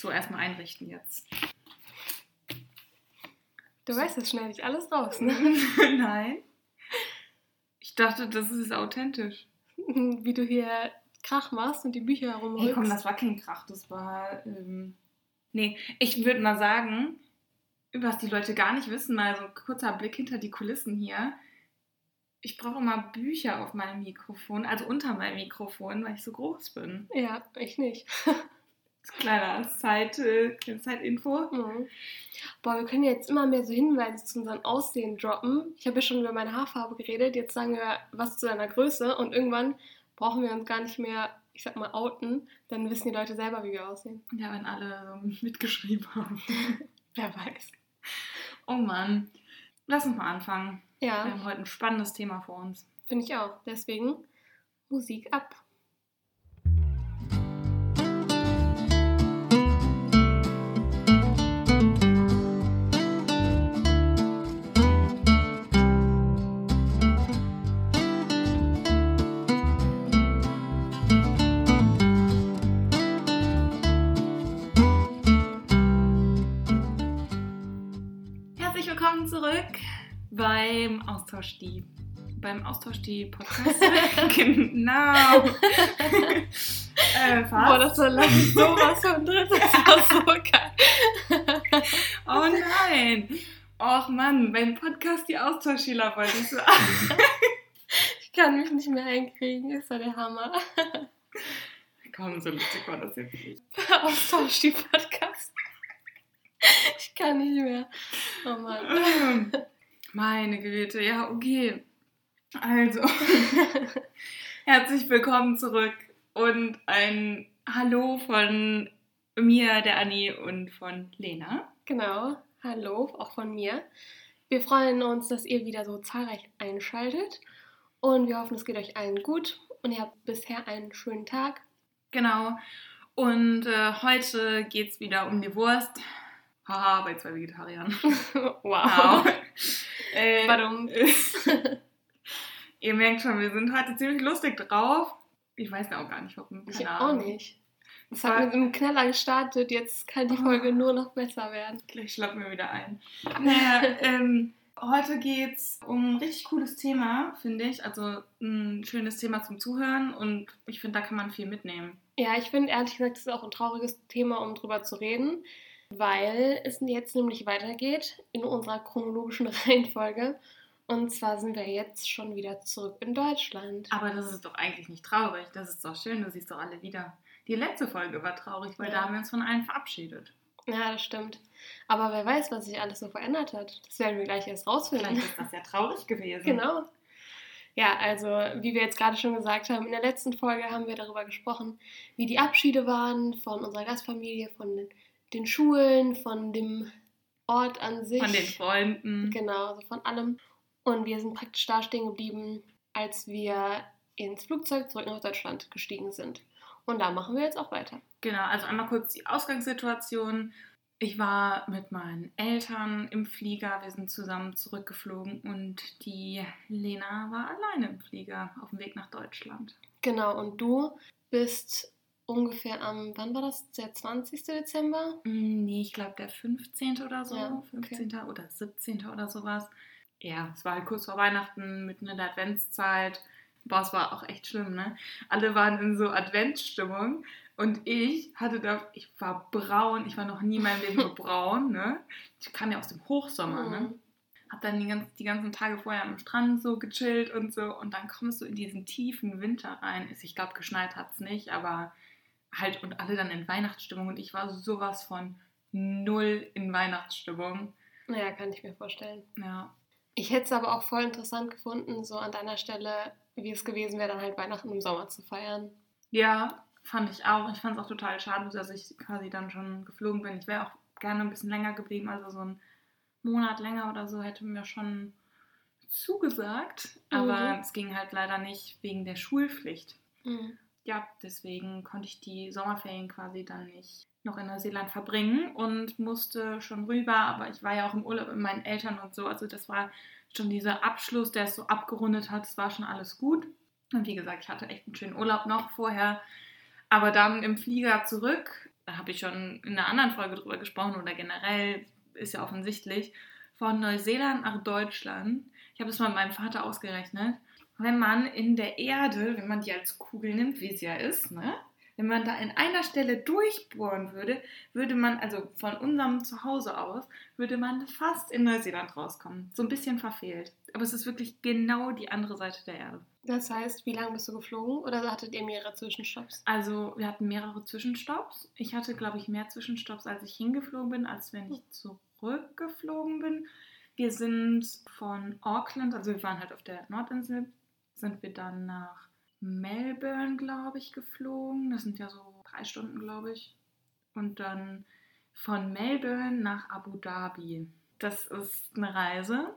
So, erstmal einrichten jetzt. Du weißt, das schneide ich alles raus, ne? Nein. Ich dachte, das ist authentisch. Wie du hier Krach machst und die Bücher herumrückst. Hey, komm, das war kein Krach, das war. Ähm, nee, ich würde mal sagen, was die Leute gar nicht wissen, mal so ein kurzer Blick hinter die Kulissen hier. Ich brauche immer Bücher auf meinem Mikrofon, also unter meinem Mikrofon, weil ich so groß bin. Ja, ich nicht. Kleiner Zeit, äh. Mhm. Boah, wir können jetzt immer mehr so Hinweise zu unserem Aussehen droppen. Ich habe ja schon über meine Haarfarbe geredet, jetzt sagen wir was zu deiner Größe und irgendwann brauchen wir uns gar nicht mehr, ich sag mal, outen. Dann wissen die Leute selber, wie wir aussehen. Ja, wenn alle so mitgeschrieben haben. Wer weiß. Oh Mann. Lass uns mal anfangen. Wir Ja, haben heute ein spannendes Thema vor uns. finde ich auch. Deswegen Musik ab. Beim Austausch die. Beim Austausch die Podcast. genau. äh, fast. Boah, das war sowas von drin. Das war so geil. Oh nein. Och Mann, beim Podcast die Austauschschüler wollte ich sagen. Ich kann mich nicht mehr einkriegen. Das war der Hammer. Komm, so lustig war das jetzt nicht. Austausch die Podcast. Ich kann nicht mehr. Oh Mann. Meine Güte, ja, okay. Also, herzlich willkommen zurück und ein Hallo von mir, der Anni und von Lena. Genau. Hallo, auch von mir. Wir freuen uns, dass ihr wieder so zahlreich einschaltet. Und wir hoffen, es geht euch allen gut. Und ihr habt bisher einen schönen Tag. Genau. Und äh, heute geht es wieder um die Wurst. Haha, bei zwei Vegetariern. wow. Wow. Äh, Warum? Ihr merkt schon, wir sind heute ziemlich lustig drauf. Ich weiß ja auch gar nicht, warum. Ich auch nicht. Es hat mit einem Knaller gestartet. Jetzt kann die Folge nur noch besser werden. Gleich schlappen wir wieder ein. Naja, ähm, heute geht es um ein richtig cooles Thema, finde ich. Also ein schönes Thema zum Zuhören und ich finde, da kann man viel mitnehmen. Ja, ich finde ehrlich gesagt, es ist auch ein trauriges Thema, um drüber zu reden, weil es jetzt nämlich weitergeht in unserer chronologischen Reihenfolge. Und zwar sind wir jetzt schon wieder zurück in Deutschland. Aber das ist doch eigentlich nicht traurig. Das ist doch schön, du siehst doch alle wieder. Die letzte Folge war traurig, weil Ja. da haben wir uns von allen verabschiedet. Ja, das stimmt. Aber wer weiß, was sich alles so verändert hat. Das werden wir gleich erst rausfinden. Vielleicht ist das ja traurig gewesen. Genau. Ja, also wie wir jetzt gerade schon gesagt haben, in der letzten Folge haben wir darüber gesprochen, wie die Abschiede waren von unserer Gastfamilie, von den, den Schulen, von dem Ort an sich. Von den Freunden. Genau, also von allem. Und wir sind praktisch da stehen geblieben, als wir ins Flugzeug zurück nach Deutschland gestiegen sind. Und da machen wir jetzt auch weiter. Genau, also einmal kurz die Ausgangssituation. Ich war mit meinen Eltern im Flieger, wir sind zusammen zurückgeflogen und die Lena war alleine im Flieger auf dem Weg nach Deutschland. Genau, und du bist ungefähr am, wann war das? Der 20. Dezember? Mm, Nee, ich glaube der 15. oder so, Ja, okay. 15. oder 17. oder sowas. Ja, es war halt kurz vor Weihnachten, mitten in der Adventszeit. Boah, es war auch echt schlimm, ne? Alle waren in so Adventsstimmung und ich hatte da, ich war braun, ich war noch nie in meinem Leben so braun, ne? Ich kam ja aus dem Hochsommer, ne? Mhm. Hab dann die, ganz, die ganzen Tage vorher am Strand so gechillt und so und dann kommst du in diesen tiefen Winter rein. Ich glaube, geschneit hat es nicht, aber halt und alle dann in Weihnachtsstimmung und ich war sowas von null in Weihnachtsstimmung. Naja, kann ich mir vorstellen. Ja. Ich hätte es aber auch voll interessant gefunden, so an deiner Stelle, wie es gewesen wäre, dann halt Weihnachten im Sommer zu feiern. Ja, fand ich auch. Ich fand es auch total schade, dass ich quasi dann schon geflogen bin. Ich wäre auch gerne ein bisschen länger geblieben, also so ein Monat länger oder so hätte mir schon zugesagt. Aber Mhm. es ging halt leider nicht wegen der Schulpflicht. Mhm. Ja, deswegen konnte ich die Sommerferien quasi dann nicht noch in Neuseeland verbringen und musste schon rüber, aber ich war ja auch im Urlaub mit meinen Eltern und so, also das war schon dieser Abschluss, der es so abgerundet hat, es war schon alles gut. Und wie gesagt, ich hatte echt einen schönen Urlaub noch vorher, aber dann im Flieger zurück, da habe ich schon in einer anderen Folge drüber gesprochen oder generell ist ja offensichtlich, von Neuseeland nach Deutschland. Ich habe es mal mit meinem Vater ausgerechnet. Wenn man in der Erde, wenn man die als Kugel nimmt, wie sie ja ist, ne? wenn man da in einer Stelle durchbohren würde, würde man, also von unserem Zuhause aus, würde man fast in Neuseeland rauskommen. So ein bisschen verfehlt. Aber es ist wirklich genau die andere Seite der Erde. Das heißt, wie lange bist du geflogen oder hattet ihr mehrere Zwischenstopps? Also wir hatten mehrere Zwischenstopps. Ich hatte, glaube ich, mehr Zwischenstopps, als ich hingeflogen bin, als wenn ich zurückgeflogen bin. Wir sind von Auckland, also wir waren halt auf der Nordinsel, sind wir dann nach Melbourne, glaube ich, geflogen. Das sind ja so drei Stunden, glaube ich. Und dann von Melbourne nach Abu Dhabi. Das ist eine Reise.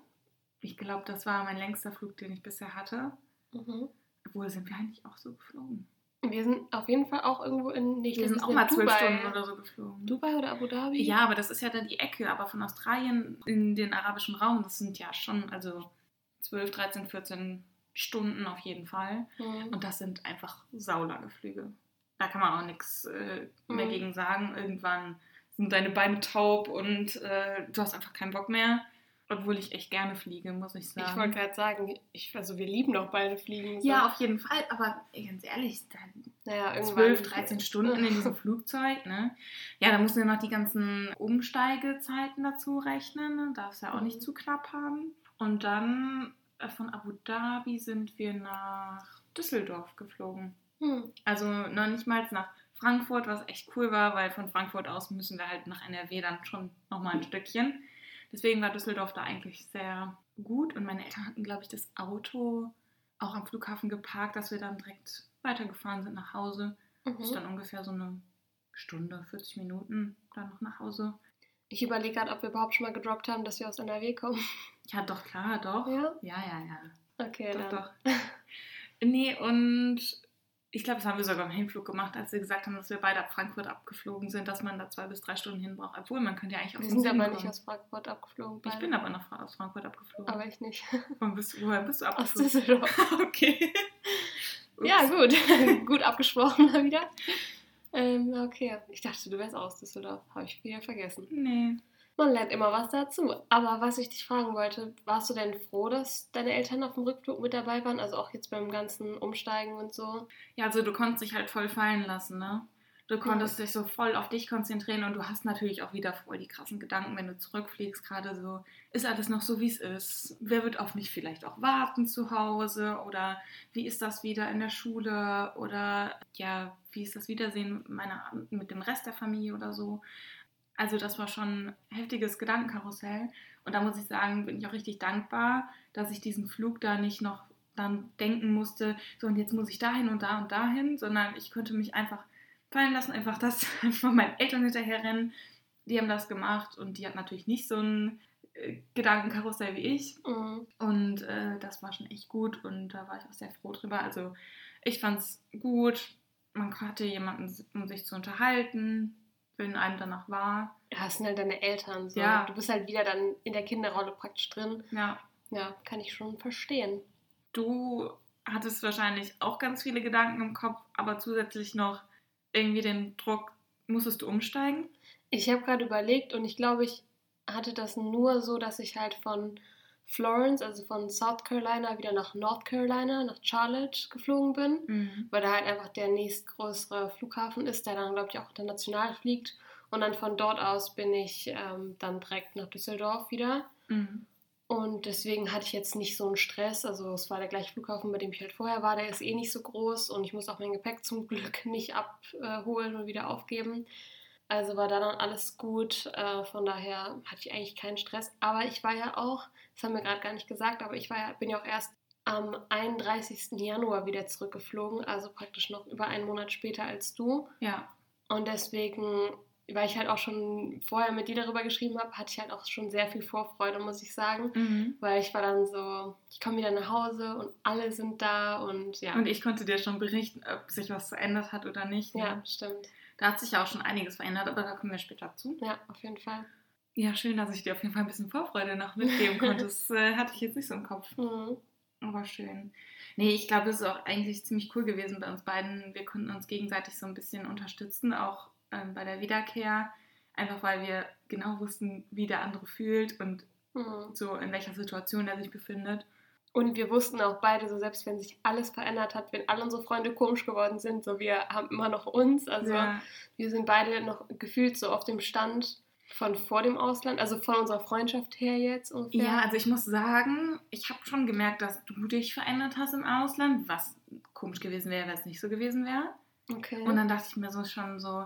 Ich glaube, das war mein längster Flug, den ich bisher hatte. Mhm. Obwohl sind wir eigentlich auch so geflogen. Wir sind auf jeden Fall auch irgendwo in nicht Wir sind auch mal zwölf. Stunden oder so geflogen. Dubai oder Abu Dhabi? Ja, aber das ist ja dann die Ecke. Aber von Australien in den arabischen Raum, das sind ja schon also 12, 13, 14 Stunden auf jeden Fall. Mhm. Und das sind einfach saulange Flüge. Da kann man auch nichts äh, mehr Mhm. gegen sagen. Irgendwann sind deine Beine taub und äh, du hast einfach keinen Bock mehr. Obwohl ich echt gerne fliege, muss ich sagen. Ich wollte gerade sagen, ich, also wir lieben doch beide Fliegen. So. ja, auf jeden Fall. Aber ganz ehrlich, dann naja, irgendwann. 12, 13 Stunden in diesem Flugzeug, ne? Ja, da musst du ja noch die ganzen Umsteigezeiten dazu rechnen. Ne? Darfst ja auch nicht Mhm. zu knapp haben. Und dann von Abu Dhabi sind wir nach Düsseldorf geflogen. Hm. Also noch nicht mal nach Frankfurt, was echt cool war, weil von Frankfurt aus müssen wir halt nach NRW dann schon nochmal ein Stückchen. Deswegen war Düsseldorf da eigentlich sehr gut und meine Eltern hatten, glaube ich, das Auto auch am Flughafen geparkt, dass wir dann direkt weitergefahren sind nach Hause. Das ist Mhm. dann ungefähr so eine Stunde, 40 Minuten dann noch nach Hause. Ich überlege gerade, ob wir überhaupt schon mal gedroppt haben, dass wir aus NRW kommen. Ja, doch, klar, doch. Ja? Ja, ja, ja. Okay, Doch, dann. doch. Nee, und ich glaube, das haben wir sogar im Hinflug gemacht, als wir gesagt haben, dass wir beide ab Frankfurt abgeflogen sind, dass man da zwei bis drei Stunden hin braucht. Obwohl, man könnte ja eigentlich aus Wir dem sind aber nicht aus Frankfurt abgeflogen. Ich bin aber noch aus Frankfurt abgeflogen. Aber ich nicht. Woher bist, woher bist du Aus abgeflogen? Düsseldorf. okay. Ja, Ups. gut. gut abgesprochen mal wieder. Ähm, okay. Ich dachte, du wärst aus Düsseldorf. Habe ich wieder vergessen. Nee. Man lernt immer was dazu. Aber was ich dich fragen wollte, warst du denn froh, dass deine Eltern auf dem Rückflug mit dabei waren? Also auch jetzt beim ganzen Umsteigen und so? Ja, also du konntest dich halt voll fallen lassen, ne? Du konntest dich so voll auf dich konzentrieren und du hast natürlich auch wieder voll die krassen Gedanken, wenn du zurückfliegst, gerade so, ist alles noch so, wie es ist? Wer wird auf mich vielleicht auch warten zu Hause? Oder wie ist das wieder in der Schule? Oder ja, wie ist das Wiedersehen meiner, mit dem Rest der Familie oder so? Also das war schon ein heftiges Gedankenkarussell. Und da muss ich sagen, bin ich auch richtig dankbar, dass ich diesen Flug da nicht noch dann denken musste, so und jetzt muss ich dahin und da und dahin, sondern ich konnte mich einfach fallen lassen, einfach das einfach meinen Eltern hinterher rennen. Die haben das gemacht und die hat natürlich nicht so ein äh, Gedankenkarussell wie ich. Mhm. Und äh, das war schon echt gut und da war ich auch sehr froh drüber. Also ich fand es gut. Man hatte jemanden, um sich zu unterhalten, wenn einem danach war. Ja, es sind halt deine Eltern so. Ja. Du bist halt wieder dann in der Kinderrolle praktisch drin. Ja, Ja, kann ich schon verstehen. du hattest wahrscheinlich auch ganz viele Gedanken im Kopf, aber zusätzlich noch irgendwie den Druck, musstest du umsteigen? Ich habe gerade überlegt und ich glaube, ich hatte das nur so, dass ich halt von Florence, also von South Carolina, wieder nach North Carolina, nach Charlotte geflogen bin, Mhm. weil da halt einfach der nächstgrößere Flughafen ist, der dann, glaube ich, auch international fliegt. Und dann von dort aus bin ich ähm, dann direkt nach Düsseldorf wieder. Mhm. Und deswegen hatte ich jetzt nicht so einen Stress. Also es war der gleiche Flughafen, bei dem ich halt vorher war. Der ist eh nicht so groß und ich muss auch mein Gepäck zum Glück nicht abholen und wieder aufgeben. Also war da dann alles gut. Äh, von daher hatte ich eigentlich keinen Stress. Aber ich war ja auch, das haben wir gerade gar nicht gesagt, aber ich war ja, bin ja auch erst am 31. Januar wieder zurückgeflogen. Also praktisch noch über einen Monat später als du. Ja. Und deswegen, weil ich halt auch schon vorher mit dir darüber geschrieben habe, hatte ich halt auch schon sehr viel Vorfreude, muss ich sagen. Mhm. Weil ich war dann so, ich komme wieder nach Hause und alle sind da und ja. Und ich konnte dir schon berichten, ob sich was verändert hat oder nicht. ne? ja, stimmt. Da hat sich ja auch schon einiges verändert, aber da kommen wir später zu. Ja, auf jeden Fall. Ja, schön, dass ich dir auf jeden Fall ein bisschen Vorfreude noch mitgeben konnte. Das äh, hatte ich jetzt nicht so im Kopf. Mhm. Aber schön. Nee, ich glaube, es ist auch eigentlich ziemlich cool gewesen bei uns beiden. Wir konnten uns gegenseitig so ein bisschen unterstützen, auch ähm, bei der Wiederkehr, einfach weil wir genau wussten, wie der andere fühlt und Mhm. so in welcher Situation er sich befindet. Und wir wussten auch beide, so selbst wenn sich alles verändert hat, wenn alle unsere Freunde komisch geworden sind, so wir haben immer noch uns. Also ja. wir sind beide noch gefühlt so auf dem Stand von vor dem Ausland, also von unserer Freundschaft her jetzt ungefähr. ja, also ich muss sagen, ich habe schon gemerkt, dass du dich verändert hast im Ausland, was komisch gewesen wäre, wenn es nicht so gewesen wäre. okay. Und dann dachte ich mir so schon so,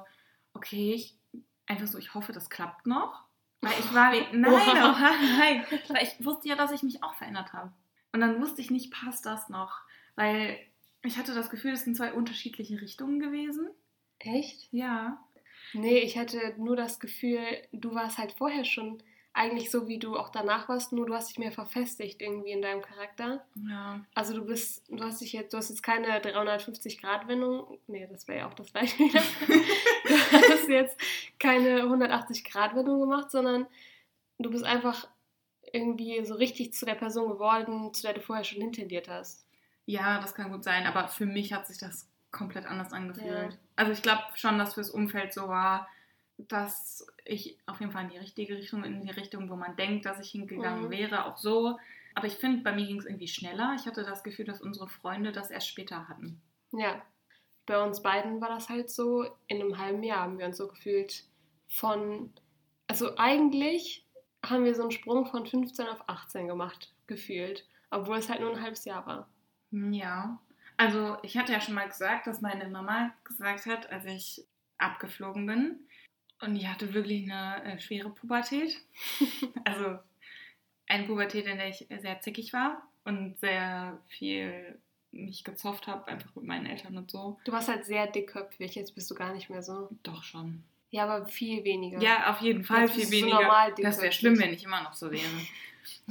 okay, ich, einfach so, ich hoffe, das klappt noch. Weil ich war wie, nein, Oha. oha, nein, weil ich wusste ja, dass ich mich auch verändert habe. Und dann wusste ich nicht, passt das noch? Weil ich hatte das Gefühl, es sind zwei unterschiedliche Richtungen gewesen. Echt? Ja. Nee, ich hatte nur das Gefühl, du warst halt vorher schon eigentlich so, wie du auch danach warst, nur du hast dich mehr verfestigt irgendwie in deinem Charakter. Ja. Also du bist, du hast dich jetzt, du hast jetzt keine 350-Grad-Wendung, nee, das wäre ja auch das gleiche wieder. du hast jetzt keine 180-Grad-Wendung gemacht, sondern du bist einfach irgendwie so richtig zu der Person geworden, zu der du vorher schon hintendiert hast. Ja, das kann gut sein, aber für mich hat sich das komplett anders angefühlt. Ja. Also ich glaube schon, dass fürs Umfeld so war, dass ich auf jeden Fall in die richtige Richtung, in die Richtung, wo man denkt, dass ich hingegangen Mhm. wäre, auch so. Aber ich finde, bei mir ging es irgendwie schneller. Ich hatte das Gefühl, dass unsere Freunde das erst später hatten. Ja, bei uns beiden war das halt so, in einem halben Jahr haben wir uns so gefühlt von, also eigentlich haben wir so einen Sprung von 15 auf 18 gemacht, gefühlt, obwohl es halt nur ein halbes Jahr war. Ja. Also ich hatte ja schon mal gesagt, dass meine Mama gesagt hat, als ich abgeflogen bin. Und ich hatte wirklich eine äh, schwere Pubertät. also eine Pubertät, in der ich sehr zickig war und sehr viel mich gezofft habe, einfach mit meinen Eltern und so. Du warst halt sehr dickköpfig, jetzt bist du gar nicht mehr so. Doch schon. Ja, aber viel weniger. Ja, auf jeden Fall Jetzt viel weniger. normal das wäre schlimm, wenn ich immer noch so wäre.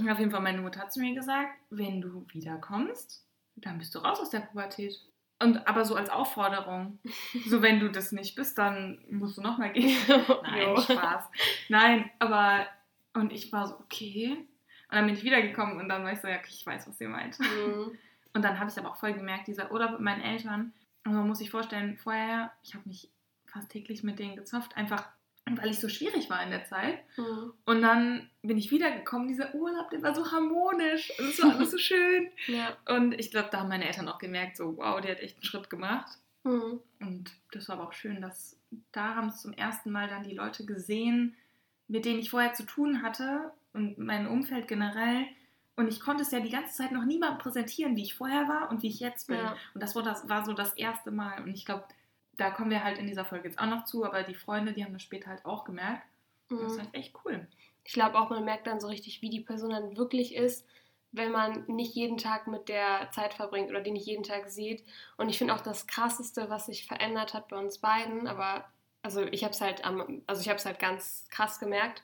auf jeden Fall, meine Mutter hat zu mir gesagt, wenn du wiederkommst, dann bist du raus aus der Pubertät. Und aber so als Aufforderung. So, wenn du das nicht bist, dann musst du nochmal gehen. Nein. Spaß. Nein, aber und ich war so, okay. Und dann bin ich wiedergekommen und dann war ich so, ja, okay, ich weiß, was ihr meint. Mhm. Und dann habe ich aber auch voll gemerkt, dieser Urlaub mit meinen Eltern, und man muss sich vorstellen, vorher, ich habe mich fast täglich mit denen gezofft, einfach weil ich so schwierig war in der Zeit. Mhm. Und dann bin ich wiedergekommen, dieser Urlaub, der war so harmonisch und es war alles so schön. Ja. Und ich glaube, da haben meine Eltern auch gemerkt, so, wow, die hat echt einen Schritt gemacht. Mhm. Und das war aber auch schön, dass da haben es zum ersten Mal dann die Leute gesehen, mit denen ich vorher zu tun hatte und mein Umfeld generell. Und ich konnte es ja die ganze Zeit noch niemandem präsentieren, wie ich vorher war und wie ich jetzt bin. Ja. Und das war, das war so das erste Mal. Und ich glaube, da kommen wir halt in dieser Folge jetzt auch noch zu, aber die Freunde, die haben das später halt auch gemerkt. Und Das ist Mhm. halt echt cool. Ich glaube auch, man merkt dann so richtig, wie die Person dann wirklich ist, wenn man nicht jeden Tag mit der Zeit verbringt oder die nicht jeden Tag sieht. Und ich finde auch das Krasseste, was sich verändert hat bei uns beiden, aber also ich habe es halt am, also ich habe es halt ganz krass gemerkt,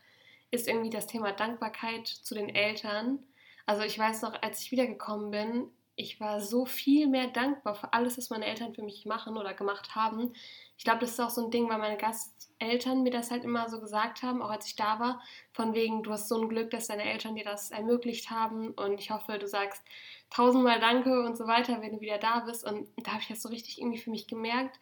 ist irgendwie das Thema Dankbarkeit zu den Eltern. Also ich weiß noch, als ich wiedergekommen bin, ich war so viel mehr dankbar für alles, was meine Eltern für mich machen oder gemacht haben. Ich glaube, das ist auch so ein Ding, weil meine Gasteltern mir das halt immer so gesagt haben, auch als ich da war, von wegen, du hast so ein Glück, dass deine Eltern dir das ermöglicht haben und ich hoffe, du sagst tausendmal Danke und so weiter, wenn du wieder da bist. Und da habe ich das so richtig irgendwie für mich gemerkt,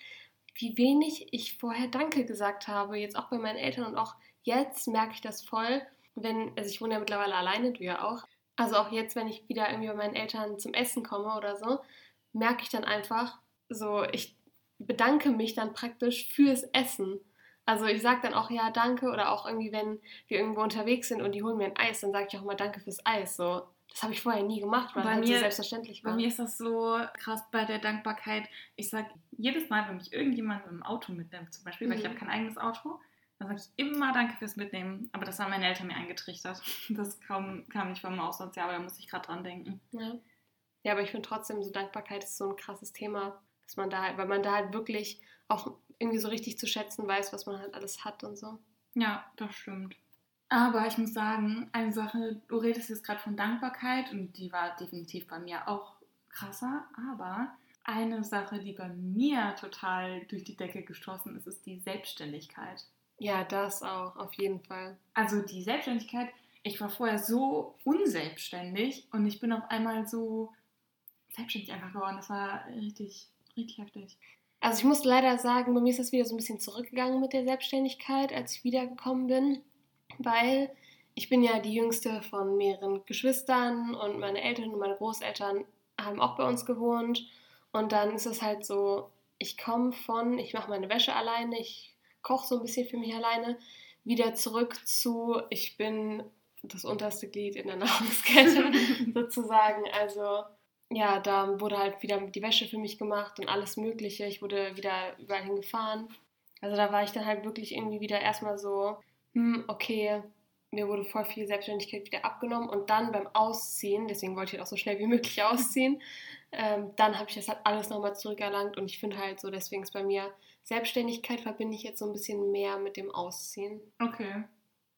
wie wenig ich vorher Danke gesagt habe, jetzt auch bei meinen Eltern und auch jetzt merke ich das voll, wenn, also ich wohne ja mittlerweile alleine, du ja auch. Also auch jetzt, wenn ich wieder irgendwie bei meinen Eltern zum Essen komme oder so, merke ich dann einfach so, ich bedanke mich dann praktisch fürs Essen. Also ich sage dann auch ja danke oder auch irgendwie, wenn wir irgendwo unterwegs sind und die holen mir ein Eis, dann sage ich auch mal danke fürs Eis. So, das habe ich vorher nie gemacht, weil Bei es halt so mir- selbstverständlich war. Bei mir ist das so krass bei der Dankbarkeit. Ich sage jedes Mal, wenn mich irgendjemand mit dem Auto mitnimmt, zum Beispiel, weil ich Mhm. habe kein eigenes Auto, dann sage ich immer Danke fürs Mitnehmen. Aber das haben meine Eltern mir eingetrichtert. Das kam, kam nicht vom Auslandsjahr, aber da muss ich gerade dran denken. Ja. ja, aber ich finde trotzdem, so Dankbarkeit ist so ein krasses Thema, dass man da halt, weil man da halt wirklich auch irgendwie so richtig zu schätzen weiß, was man halt alles hat und so. Ja, das stimmt. Aber ich muss sagen, eine Sache, du redest jetzt gerade von Dankbarkeit und die war definitiv bei mir auch krasser, aber eine Sache, die bei mir total durch die Decke gestoßen ist, ist die Selbstständigkeit. Ja, das auch, auf jeden Fall. Also die Selbstständigkeit, ich war vorher so unselbstständig und ich bin auf einmal so selbstständig einfach geworden. Das war richtig, richtig heftig. Also ich muss leider sagen, bei mir ist das wieder so ein bisschen zurückgegangen mit der Selbstständigkeit, als ich wiedergekommen bin, weil ich bin ja die jüngste von mehreren Geschwistern und meine Eltern und meine Großeltern haben auch bei uns gewohnt. Und dann ist es halt so, ich komme von, ich mache meine Wäsche alleine, ich koche so ein bisschen für mich alleine, wieder zurück zu, ich bin das unterste Glied in der Nahrungskette sozusagen. Also ja, da wurde halt wieder die Wäsche für mich gemacht und alles Mögliche. Ich wurde wieder überall hingefahren. Also da war ich dann halt wirklich irgendwie wieder erstmal so, hm, okay, mir wurde voll viel Selbstständigkeit wieder abgenommen und dann beim Ausziehen, deswegen wollte ich halt auch so schnell wie möglich ausziehen, ähm, dann habe ich das halt alles nochmal zurückerlangt und ich finde halt so, deswegen ist bei mir Selbstständigkeit verbinde ich jetzt so ein bisschen mehr mit dem Ausziehen. Okay.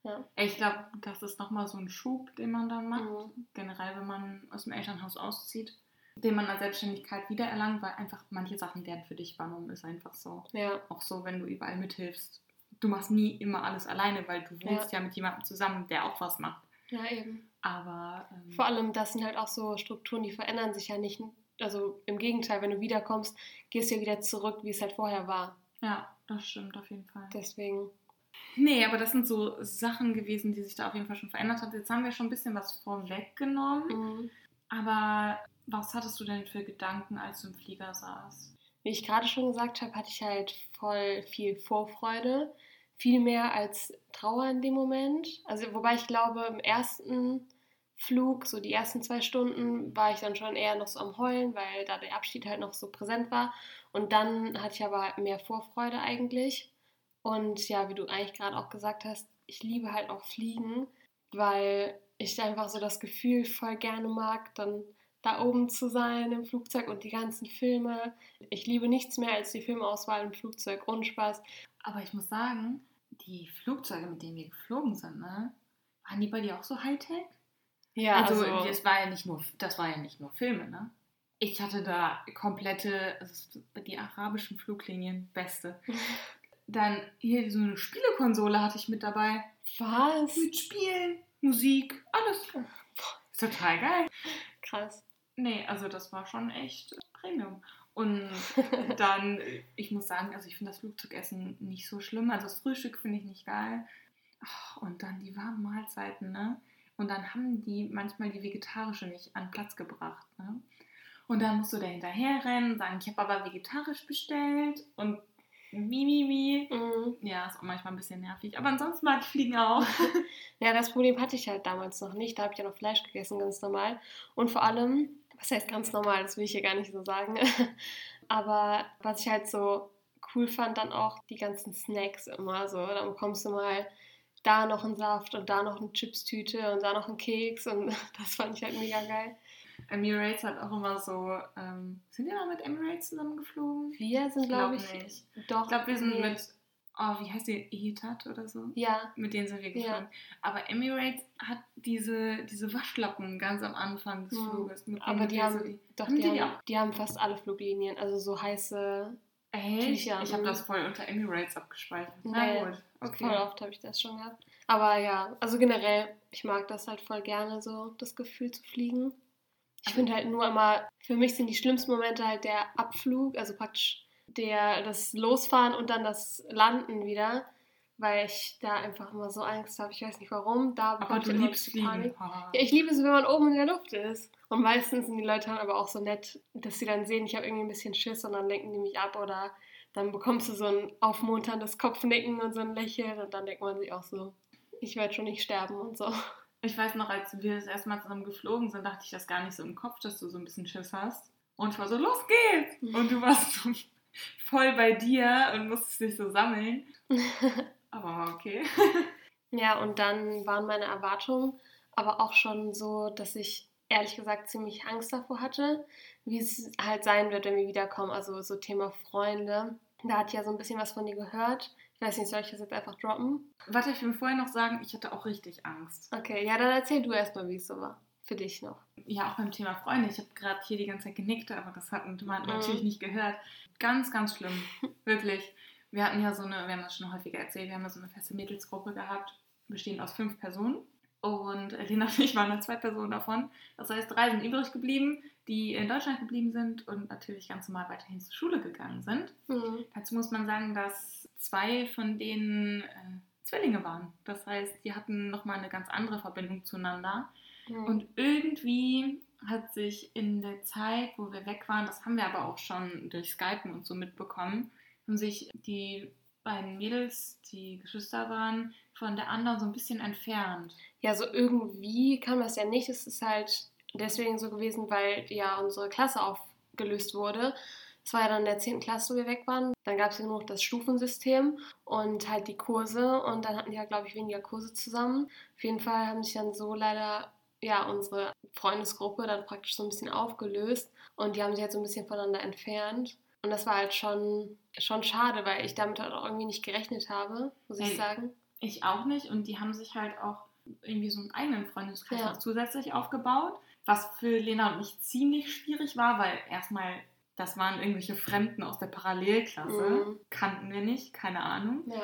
Ja. Ich glaube, das ist nochmal so ein Schub, den man dann macht. Mhm. Generell, wenn man aus dem Elternhaus auszieht, den man als Selbstständigkeit wiedererlangt, weil einfach manche Sachen werden für dich übernommen, ist einfach so. Ja. Auch so, wenn du überall mithilfst. Du machst nie immer alles alleine, weil du wohnst ja, ja mit jemandem zusammen, der auch was macht. Ja, eben. Aber. Ähm, Vor allem, das sind halt auch so Strukturen, die verändern sich ja nicht. Also im Gegenteil, wenn du wiederkommst, gehst du ja wieder zurück, wie es halt vorher war. Ja, das stimmt auf jeden Fall. Deswegen. Nee, aber das sind so Sachen gewesen, die sich da auf jeden Fall schon verändert haben. Jetzt haben wir schon ein bisschen was vorweggenommen. Mhm. Aber was hattest du denn für Gedanken, als du im Flieger saßt? Wie ich gerade schon gesagt habe, hatte ich halt voll viel Vorfreude. Viel mehr als Trauer in dem Moment. Also, wobei ich glaube, im ersten Flug, so die ersten zwei Stunden, war ich dann schon eher noch so am Heulen, weil da der Abschied halt noch so präsent war. Und dann hatte ich aber mehr Vorfreude eigentlich. Und ja, wie du eigentlich gerade auch gesagt hast, ich liebe halt auch Fliegen, weil ich einfach so das Gefühl voll gerne mag, dann da oben zu sein im Flugzeug und die ganzen Filme. Ich liebe nichts mehr als die Filmauswahl im Flugzeug. Ohne Spaß. Aber ich muss sagen, die Flugzeuge, mit denen wir geflogen sind, ne, waren die bei dir auch so Hightech? Ja, also, also das war ja nicht nur, das war ja nicht nur Filme, ne? Ich hatte da komplette, also die arabischen Fluglinien, beste. Dann hier so eine Spielekonsole hatte ich mit dabei. Was? Mit Spielen, Musik, alles. Ist total geil. Krass. Nee, also das war schon echt Premium. Und dann, ich muss sagen, also ich finde das Flugzeugessen nicht so schlimm. Also das Frühstück finde ich nicht geil. Oh, und dann die warmen Mahlzeiten, ne? Und dann haben die manchmal die vegetarische nicht an Platz gebracht, ne? Und dann musst du da hinterher rennen, sagen, ich habe aber vegetarisch bestellt und wie, wie, wie. Mhm. Ja, ist auch manchmal ein bisschen nervig. Aber ansonsten mag ich Fliegen auch. ja, das Problem hatte ich halt damals noch nicht. Da habe ich ja noch Fleisch gegessen, ganz normal. Und vor allem, was heißt ganz normal, das will ich hier gar nicht so sagen. Aber was ich halt so cool fand, dann auch die ganzen Snacks immer so. Dann bekommst du mal da noch einen Saft und da noch eine Chipstüte und da noch einen Keks und das fand ich halt mega geil. Emirates hat auch immer so. Ähm, sind wir mal mit Emirates zusammengeflogen? Wir sind, glaube ich, glaub nicht. Doch. Ich glaube, wir sind nee. mit. Oh, wie heißt die? Ehitat oder so? Ja. Mit denen sind wir geflogen. Aber Emirates hat diese, diese Waschlappen ganz am Anfang des Mhm. Fluges. Mit Aber die haben, so die, doch, haben die, die haben, die haben fast alle Fluglinien, also so heiße, Echt? Tücher, Ich habe mhm. das voll unter Emirates abgespeichert. Na gut. Okay. voll oft habe ich das schon gehabt. Aber ja, also generell, ich mag das halt voll gerne, so das Gefühl zu fliegen. Ich finde halt nur immer, für mich sind die schlimmsten Momente halt der Abflug, also praktisch der, das Losfahren und dann das Landen wieder, weil ich da einfach immer so Angst habe. Ich weiß nicht warum. Da Aber du liebst. Fliegen. Ja, ich liebe es, wenn man oben in der Luft ist. Und meistens sind die Leute dann aber auch so nett, dass sie dann sehen, ich habe irgendwie ein bisschen Schiss und dann lenken die mich ab oder dann bekommst du so ein aufmunterndes Kopfnicken und so ein Lächeln und dann denkt man sich auch so, ich werde schon nicht sterben und so. Ich weiß noch, als wir das erste Mal zusammen geflogen sind, dachte ich das gar nicht so im Kopf, dass du so ein bisschen Schiss hast. Und ich war so, los geht's! Und du warst so voll bei dir und musstest dich so sammeln. Aber okay. Ja, und dann waren meine Erwartungen aber auch schon so, dass ich ehrlich gesagt ziemlich Angst davor hatte, wie es halt sein wird, wenn wir wiederkommen. Also so Thema Freunde. Da hatte ich ja so ein bisschen was von dir gehört. Ich weiß nicht, soll ich das jetzt einfach droppen? Warte, ich will vorher noch sagen, ich hatte auch richtig Angst. Okay, ja, dann erzähl du erstmal, wie es so war. Für dich noch. Ja, auch beim Thema Freunde. Ich habe gerade hier die ganze Zeit genickt, aber das hat man Mhm. natürlich nicht gehört. Ganz, ganz schlimm. Wirklich. Wir hatten ja so eine, wir haben das schon häufiger erzählt, wir haben ja so eine feste Mädelsgruppe gehabt, bestehend aus fünf Personen. Und Lena und ich waren nur zwei Personen davon. Das heißt, drei sind übrig geblieben, die in Deutschland geblieben sind und natürlich ganz normal weiterhin zur Schule gegangen sind. Mhm. Dazu muss man sagen, dass zwei von denen äh, Zwillinge waren. Das heißt, die hatten nochmal eine ganz andere Verbindung zueinander. Mhm. Und irgendwie hat sich in der Zeit, wo wir weg waren, das haben wir aber auch schon durch Skypen und so mitbekommen, haben sich die beiden Mädels, die Geschwister waren, von der anderen so ein bisschen entfernt. Ja, so irgendwie kam das ja nicht. Es ist halt deswegen so gewesen, weil ja unsere Klasse aufgelöst wurde. Es war ja dann in der 10. Klasse, wo wir weg waren. Dann gab es ja nur noch das Stufensystem und halt die Kurse. Und dann hatten die ja, glaube ich, weniger Kurse zusammen. Auf jeden Fall haben sich dann so leider ja unsere Freundesgruppe dann praktisch so ein bisschen aufgelöst. Und die haben sich halt so ein bisschen voneinander entfernt. Und das war halt schon, schon schade, weil ich damit halt auch irgendwie nicht gerechnet habe, muss ich sagen. Ich auch nicht. Und die haben sich halt auch irgendwie so einen eigenen Freundeskreis Ja. zusätzlich aufgebaut. Was für Lena und mich ziemlich schwierig war, weil erstmal, das waren irgendwelche Fremden aus der Parallelklasse. Mhm. Kannten wir nicht, keine Ahnung. Ja.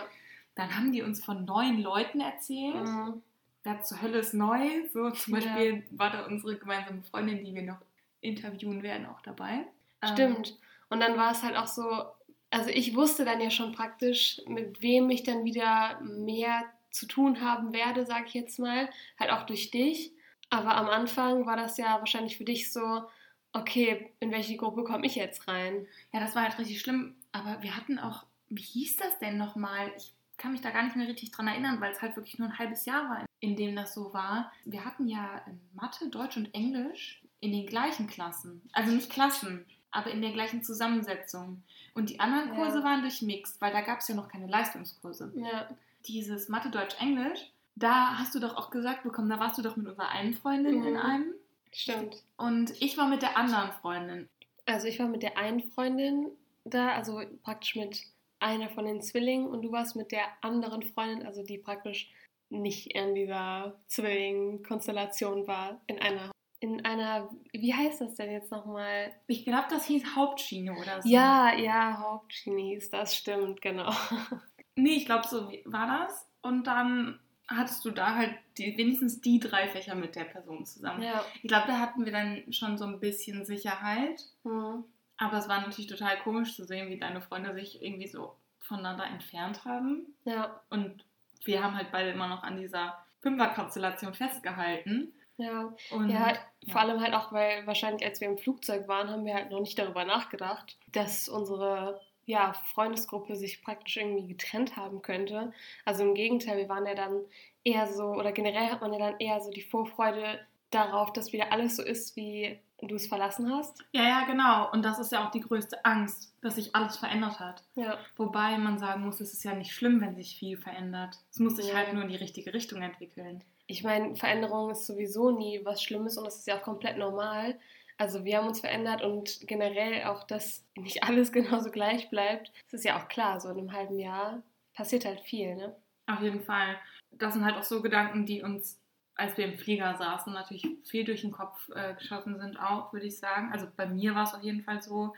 Dann haben die uns von neuen Leuten erzählt. Mhm. Wer zur Hölle ist neu? So zum Ja. Beispiel war da unsere gemeinsame Freundin, die wir noch interviewen werden, auch dabei. Ähm, Stimmt. Und dann war es halt auch so, also ich wusste dann ja schon praktisch, mit wem ich dann wieder mehr zu tun haben werde, sag ich jetzt mal, halt auch durch dich. Aber am Anfang war das ja wahrscheinlich für dich so, okay, in welche Gruppe komme ich jetzt rein? Ja, das war halt richtig schlimm. Aber wir hatten auch, wie hieß das denn nochmal? Ich kann mich da gar nicht mehr richtig dran erinnern, weil es halt wirklich nur ein halbes Jahr war, in dem das so war. Wir hatten ja in Mathe, Deutsch und Englisch in den gleichen Klassen. Also nicht Klassen, aber in der gleichen Zusammensetzung. Und die anderen Ja. Kurse waren durchmixed, weil da gab es ja noch keine Leistungskurse. Ja, Dieses Mathe, Deutsch, Englisch, da hast du doch auch gesagt bekommen, da warst du doch mit unserer einen Freundin Mhm. in einem. stimmt. Und ich war mit der anderen Freundin. Also ich war mit der einen Freundin da, also praktisch mit einer von den Zwillingen und du warst mit der anderen Freundin, also die praktisch nicht in dieser Zwilling-Konstellation war, in einer, in einer, wie heißt das denn jetzt nochmal? Ich glaube, das hieß Hauptschiene oder so. Ja, ja, Hauptchinis, das stimmt, genau. Nee, ich glaube, so war das. Und dann hattest du da halt die, wenigstens die drei Fächer mit der Person zusammen. Ja. Ich glaube, da hatten wir dann schon so ein bisschen Sicherheit. Mhm. Aber es war natürlich total komisch zu sehen, wie deine Freunde sich irgendwie so voneinander entfernt haben. Ja, Und wir haben halt beide immer noch an dieser Fünfer-Konstellation festgehalten. ja. Und Ja, ja. vor allem halt auch, weil wahrscheinlich als wir im Flugzeug waren, haben wir halt noch nicht darüber nachgedacht, dass unsere ja, Freundesgruppe sich praktisch irgendwie getrennt haben könnte. Also im Gegenteil, wir waren ja dann eher so, oder generell hat man ja dann eher so die Vorfreude darauf, dass wieder alles so ist, wie du es verlassen hast. ja, ja, genau. Und das ist ja auch die größte Angst, dass sich alles verändert hat. Ja, Wobei man sagen muss, es ist ja nicht schlimm, wenn sich viel verändert. Es muss sich Ja. halt nur in die richtige Richtung entwickeln. ich meine, Veränderung ist sowieso nie was Schlimmes und das ist ja auch komplett normal. Also wir haben uns verändert und generell auch, dass nicht alles genauso gleich bleibt. Das ist ja auch klar, so in einem halben Jahr passiert halt viel, ne? Auf jeden Fall. Das sind halt auch so Gedanken, die uns, als wir im Flieger saßen, natürlich viel durch den Kopf äh, geschossen sind, auch, würde ich sagen. Also bei mir war es auf jeden Fall so.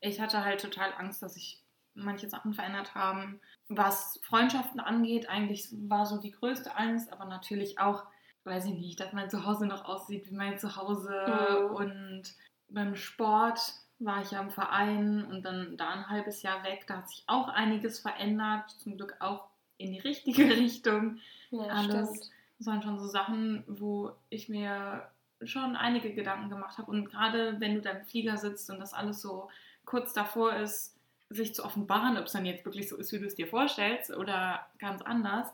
Ich hatte halt total Angst, dass sich manche Sachen verändert haben. Was Freundschaften angeht, eigentlich war so die größte Angst, aber natürlich auch, weiß ich nicht, dass mein Zuhause noch aussieht wie mein Zuhause. Mhm. Und beim Sport war ich ja im Verein und dann da ein halbes Jahr weg. Da hat sich auch einiges verändert, zum Glück auch in die richtige Richtung. Ja, Alles. stimmt. Das waren schon so Sachen, wo ich mir schon einige Gedanken gemacht habe. Und gerade wenn du da im Flieger sitzt und das alles so kurz davor ist, sich zu offenbaren, ob es dann jetzt wirklich so ist, wie du es dir vorstellst oder ganz anders,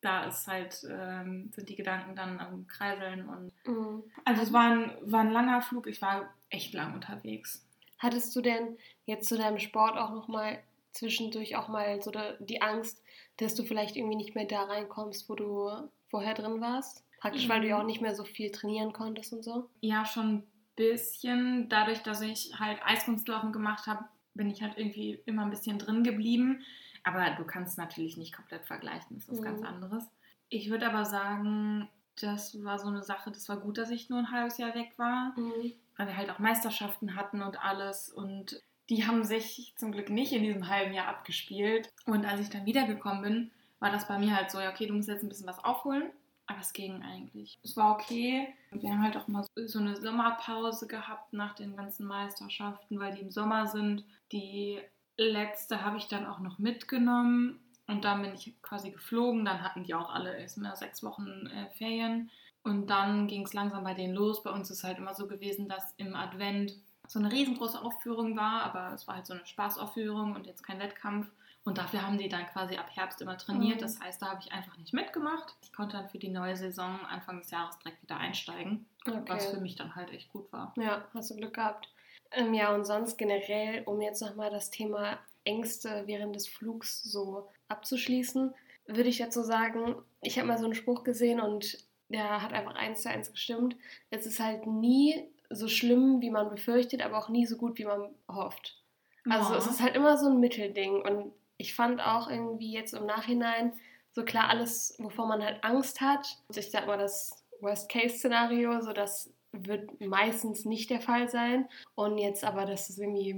da ist halt, ähm, sind die Gedanken dann am Kreiseln. Und Mhm. also es war ein, war ein langer Flug, ich war echt lang unterwegs. Hattest du denn jetzt zu deinem Sport auch nochmal zwischendurch auch mal so die Angst, dass du vielleicht irgendwie nicht mehr da reinkommst, wo du vorher drin warst? Praktisch, weil du ja auch nicht mehr so viel trainieren konntest und so. Ja, schon ein bisschen. Dadurch, dass ich halt Eiskunstlaufen gemacht habe, bin ich halt irgendwie immer ein bisschen drin geblieben. Aber du kannst natürlich nicht komplett vergleichen, das ist was Mhm. ganz anderes. Ich würde aber sagen, das war so eine Sache, das war gut, dass ich nur ein halbes Jahr weg war, Mhm. weil wir halt auch Meisterschaften hatten und alles. Und die haben sich zum Glück nicht in diesem halben Jahr abgespielt. Und als ich dann wiedergekommen bin, war das bei mir halt so, ja, okay, du musst jetzt ein bisschen was aufholen. Aber es ging eigentlich. Es war okay. Wir haben halt auch mal so eine Sommerpause gehabt nach den ganzen Meisterschaften, weil die im Sommer sind. Die letzte habe ich dann auch noch mitgenommen und dann bin ich quasi geflogen. Dann hatten die auch alle erstmal sechs Wochen äh, Ferien. Und dann ging es langsam bei denen los. Bei uns ist halt immer so gewesen, dass im Advent so eine riesengroße Aufführung war, aber es war halt so eine Spaßaufführung und jetzt kein Wettkampf. Und dafür haben die dann quasi ab Herbst immer trainiert. Mhm. Das heißt, da habe ich einfach nicht mitgemacht. Ich konnte dann für die neue Saison Anfang des Jahres direkt wieder einsteigen, okay. was für mich dann halt echt gut war. Ja, hast du Glück gehabt. Ähm, ja, und sonst generell, um jetzt nochmal das Thema Ängste während des Flugs so abzuschließen, würde ich jetzt so sagen, ich habe mal so einen Spruch gesehen und der hat einfach eins zu eins gestimmt. Es ist halt nie so schlimm, wie man befürchtet, aber auch nie so gut, wie man hofft. Also ja. es ist halt immer so ein Mittelding. Und ich fand auch irgendwie jetzt im Nachhinein so klar alles, wovor man halt Angst hat. Ich sag mal das Worst-Case-Szenario, so das wird meistens nicht der Fall sein. Und jetzt aber, dass es irgendwie,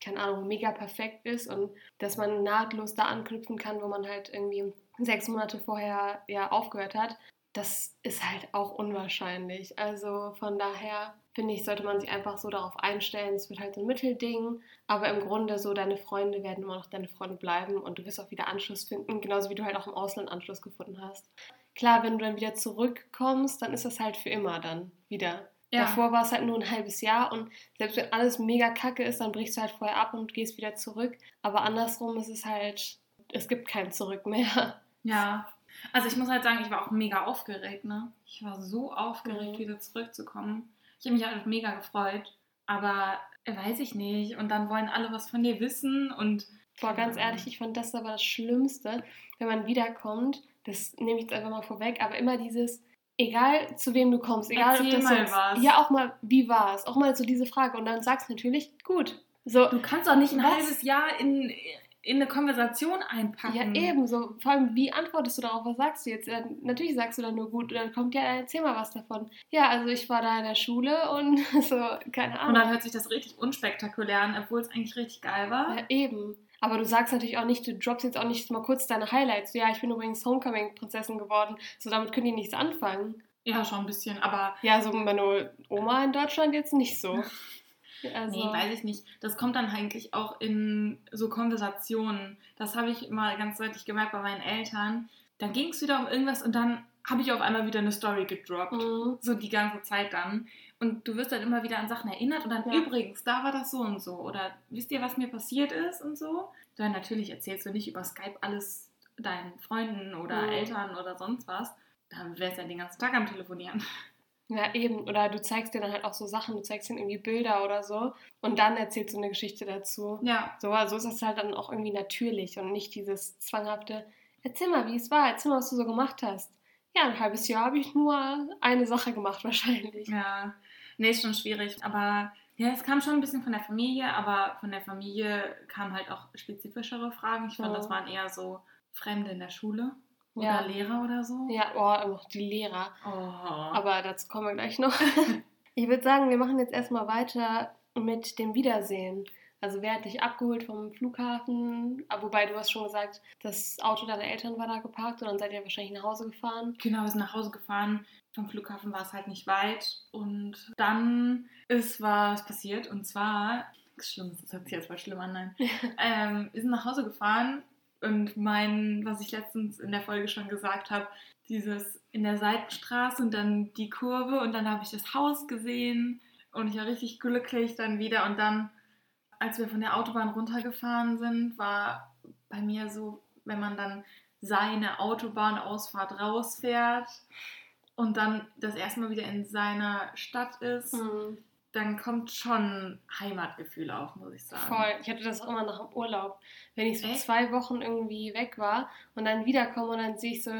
keine Ahnung, mega perfekt ist und dass man nahtlos da anknüpfen kann, wo man halt irgendwie sechs Monate vorher ja aufgehört hat, das ist halt auch unwahrscheinlich. Also von daher finde ich, sollte man sich einfach so darauf einstellen, es wird halt so ein Mittelding, aber im Grunde so deine Freunde werden immer noch deine Freunde bleiben und du wirst auch wieder Anschluss finden, genauso wie du halt auch im Ausland Anschluss gefunden hast. Klar, wenn du dann wieder zurückkommst, dann ist das halt für immer dann wieder. Ja. Davor war es halt nur ein halbes Jahr und selbst wenn alles mega kacke ist, dann brichst du halt vorher ab und gehst wieder zurück. Aber andersrum ist es halt, es gibt kein Zurück mehr. Ja, also ich muss halt sagen, ich war auch mega aufgeregt, ne? Ich war so aufgeregt, mhm. wieder zurückzukommen. Ich habe mich halt mega gefreut, aber weiß ich nicht. Und dann wollen alle was von dir wissen und. Boah, ganz ehrlich, ich fand das aber das Schlimmste, wenn man wiederkommt. Das nehme ich jetzt einfach mal vorweg, aber immer dieses, egal zu wem du kommst, egal Erzähl ob das mal was. ja auch mal, wie war es, auch mal so diese Frage und dann sagst du natürlich, gut. So, du kannst auch nicht ein was? halbes Jahr in in eine Konversation einpacken. Ja, ebenso. Vor allem, wie antwortest du darauf? Was sagst du jetzt? Ja, natürlich sagst du dann nur gut und dann kommt ja, erzähl mal was davon. Ja, also ich war da in der Schule und so, keine Ahnung. Und dann hört sich das richtig unspektakulär an, obwohl es eigentlich richtig geil war. Ja, eben. Aber du sagst natürlich auch nicht, du droppst jetzt auch nicht mal kurz deine Highlights. Ja, ich bin übrigens Homecoming-Prinzessin geworden. So, damit können die nichts anfangen. Ja, schon ein bisschen, aber. Ja, so meine Oma in Deutschland jetzt nicht so. Also. Nee, weiß ich nicht. Das kommt dann eigentlich auch in so Konversationen. Das habe ich mal ganz deutlich gemerkt bei meinen Eltern. Dann ging es wieder um irgendwas und dann habe ich auf einmal wieder eine Story gedroppt. Mhm. So die ganze Zeit dann. Und du wirst dann immer wieder an Sachen erinnert und dann ja. übrigens, da war das so und so. Oder wisst ihr, was mir passiert ist und so? Dann natürlich erzählst du nicht über Skype alles deinen Freunden oder mhm. Eltern oder sonst was. Dann wärst du ja den ganzen Tag am Telefonieren. Ja, eben. Oder du zeigst dir dann halt auch so Sachen, du zeigst ihnen irgendwie Bilder oder so und dann erzählst du eine Geschichte dazu. Ja. So, also ist das halt dann auch irgendwie natürlich und nicht dieses zwanghafte, erzähl mal, wie es war, erzähl mal, was du so gemacht hast. Ja, ein halbes Jahr habe ich nur eine Sache gemacht wahrscheinlich. Ja, nee, ist schon schwierig. Aber ja, es kam schon ein bisschen von der Familie, aber von der Familie kamen halt auch spezifischere Fragen. Ich fand, das waren eher so Fremde in der Schule. Oder ja. Lehrer oder so? Ja, oh, die Lehrer. Oh. Aber dazu kommen wir gleich noch. ich würde sagen, wir machen jetzt erstmal weiter mit dem Wiedersehen. Also wer hat dich abgeholt vom Flughafen? Ah, wobei du hast schon gesagt, das Auto deiner Eltern war da geparkt und dann seid ihr wahrscheinlich nach Hause gefahren. Genau, wir sind nach Hause gefahren. Vom Flughafen war es halt nicht weit. Und dann ist was passiert. Und zwar, schlimm, das hört sich jetzt mal schlimm an, nein. ähm, wir sind nach Hause gefahren und mein, was ich letztens in der Folge schon gesagt habe, dieses in der Seitenstraße und dann die Kurve und dann habe ich das Haus gesehen und ich war richtig glücklich dann wieder und dann, als wir von der Autobahn runtergefahren sind, war bei mir so, wenn man dann seine Autobahnausfahrt rausfährt und dann das erste Mal wieder in seiner Stadt ist, mhm dann kommt schon Heimatgefühl auf, muss ich sagen. Voll. Ich hatte das auch immer nach dem Urlaub. Wenn ich so Echt? zwei Wochen irgendwie weg war und dann wiederkomme und dann sehe ich so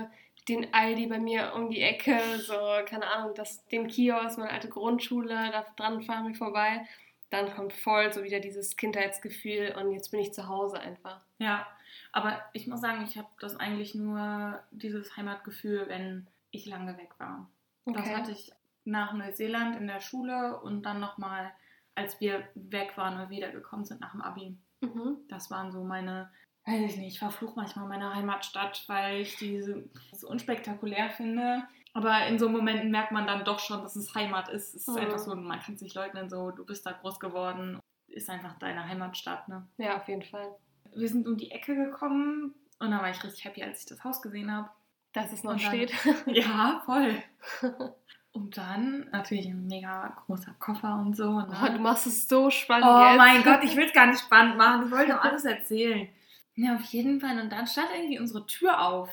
den Aldi bei mir um die Ecke, so, keine Ahnung, das, den Kiosk, meine alte Grundschule, da dran fahren wir vorbei. Dann kommt voll so wieder dieses Kindheitsgefühl und jetzt bin ich zu Hause einfach. Ja, aber ich muss sagen, ich habe das eigentlich nur, dieses Heimatgefühl, wenn ich lange weg war. Okay. Das hatte ich nach Neuseeland in der Schule und dann nochmal, als wir weg waren und wiedergekommen sind nach dem Abi. Mhm. Das waren so meine weiß ich nicht, ich verfluche manchmal meine Heimatstadt, weil ich die so unspektakulär finde. Aber in so Momenten merkt man dann doch schon, dass es Heimat ist. Es ist mhm. einfach so, man kann es nicht leugnen, so, du bist da groß geworden, ist einfach deine Heimatstadt, ne? Ja, auf jeden Fall. Wir sind um die Ecke gekommen und dann war ich richtig happy, als ich das Haus gesehen habe. Dass es noch dann, steht. ja, voll. Und dann natürlich ein mega großer Koffer und so. Ne? Oh, du machst es so spannend. Oh jetzt. mein Gott, ich will es gar nicht spannend machen. Ich wollte doch alles erzählen. Ja, auf jeden Fall. Und dann stand irgendwie unsere Tür auf.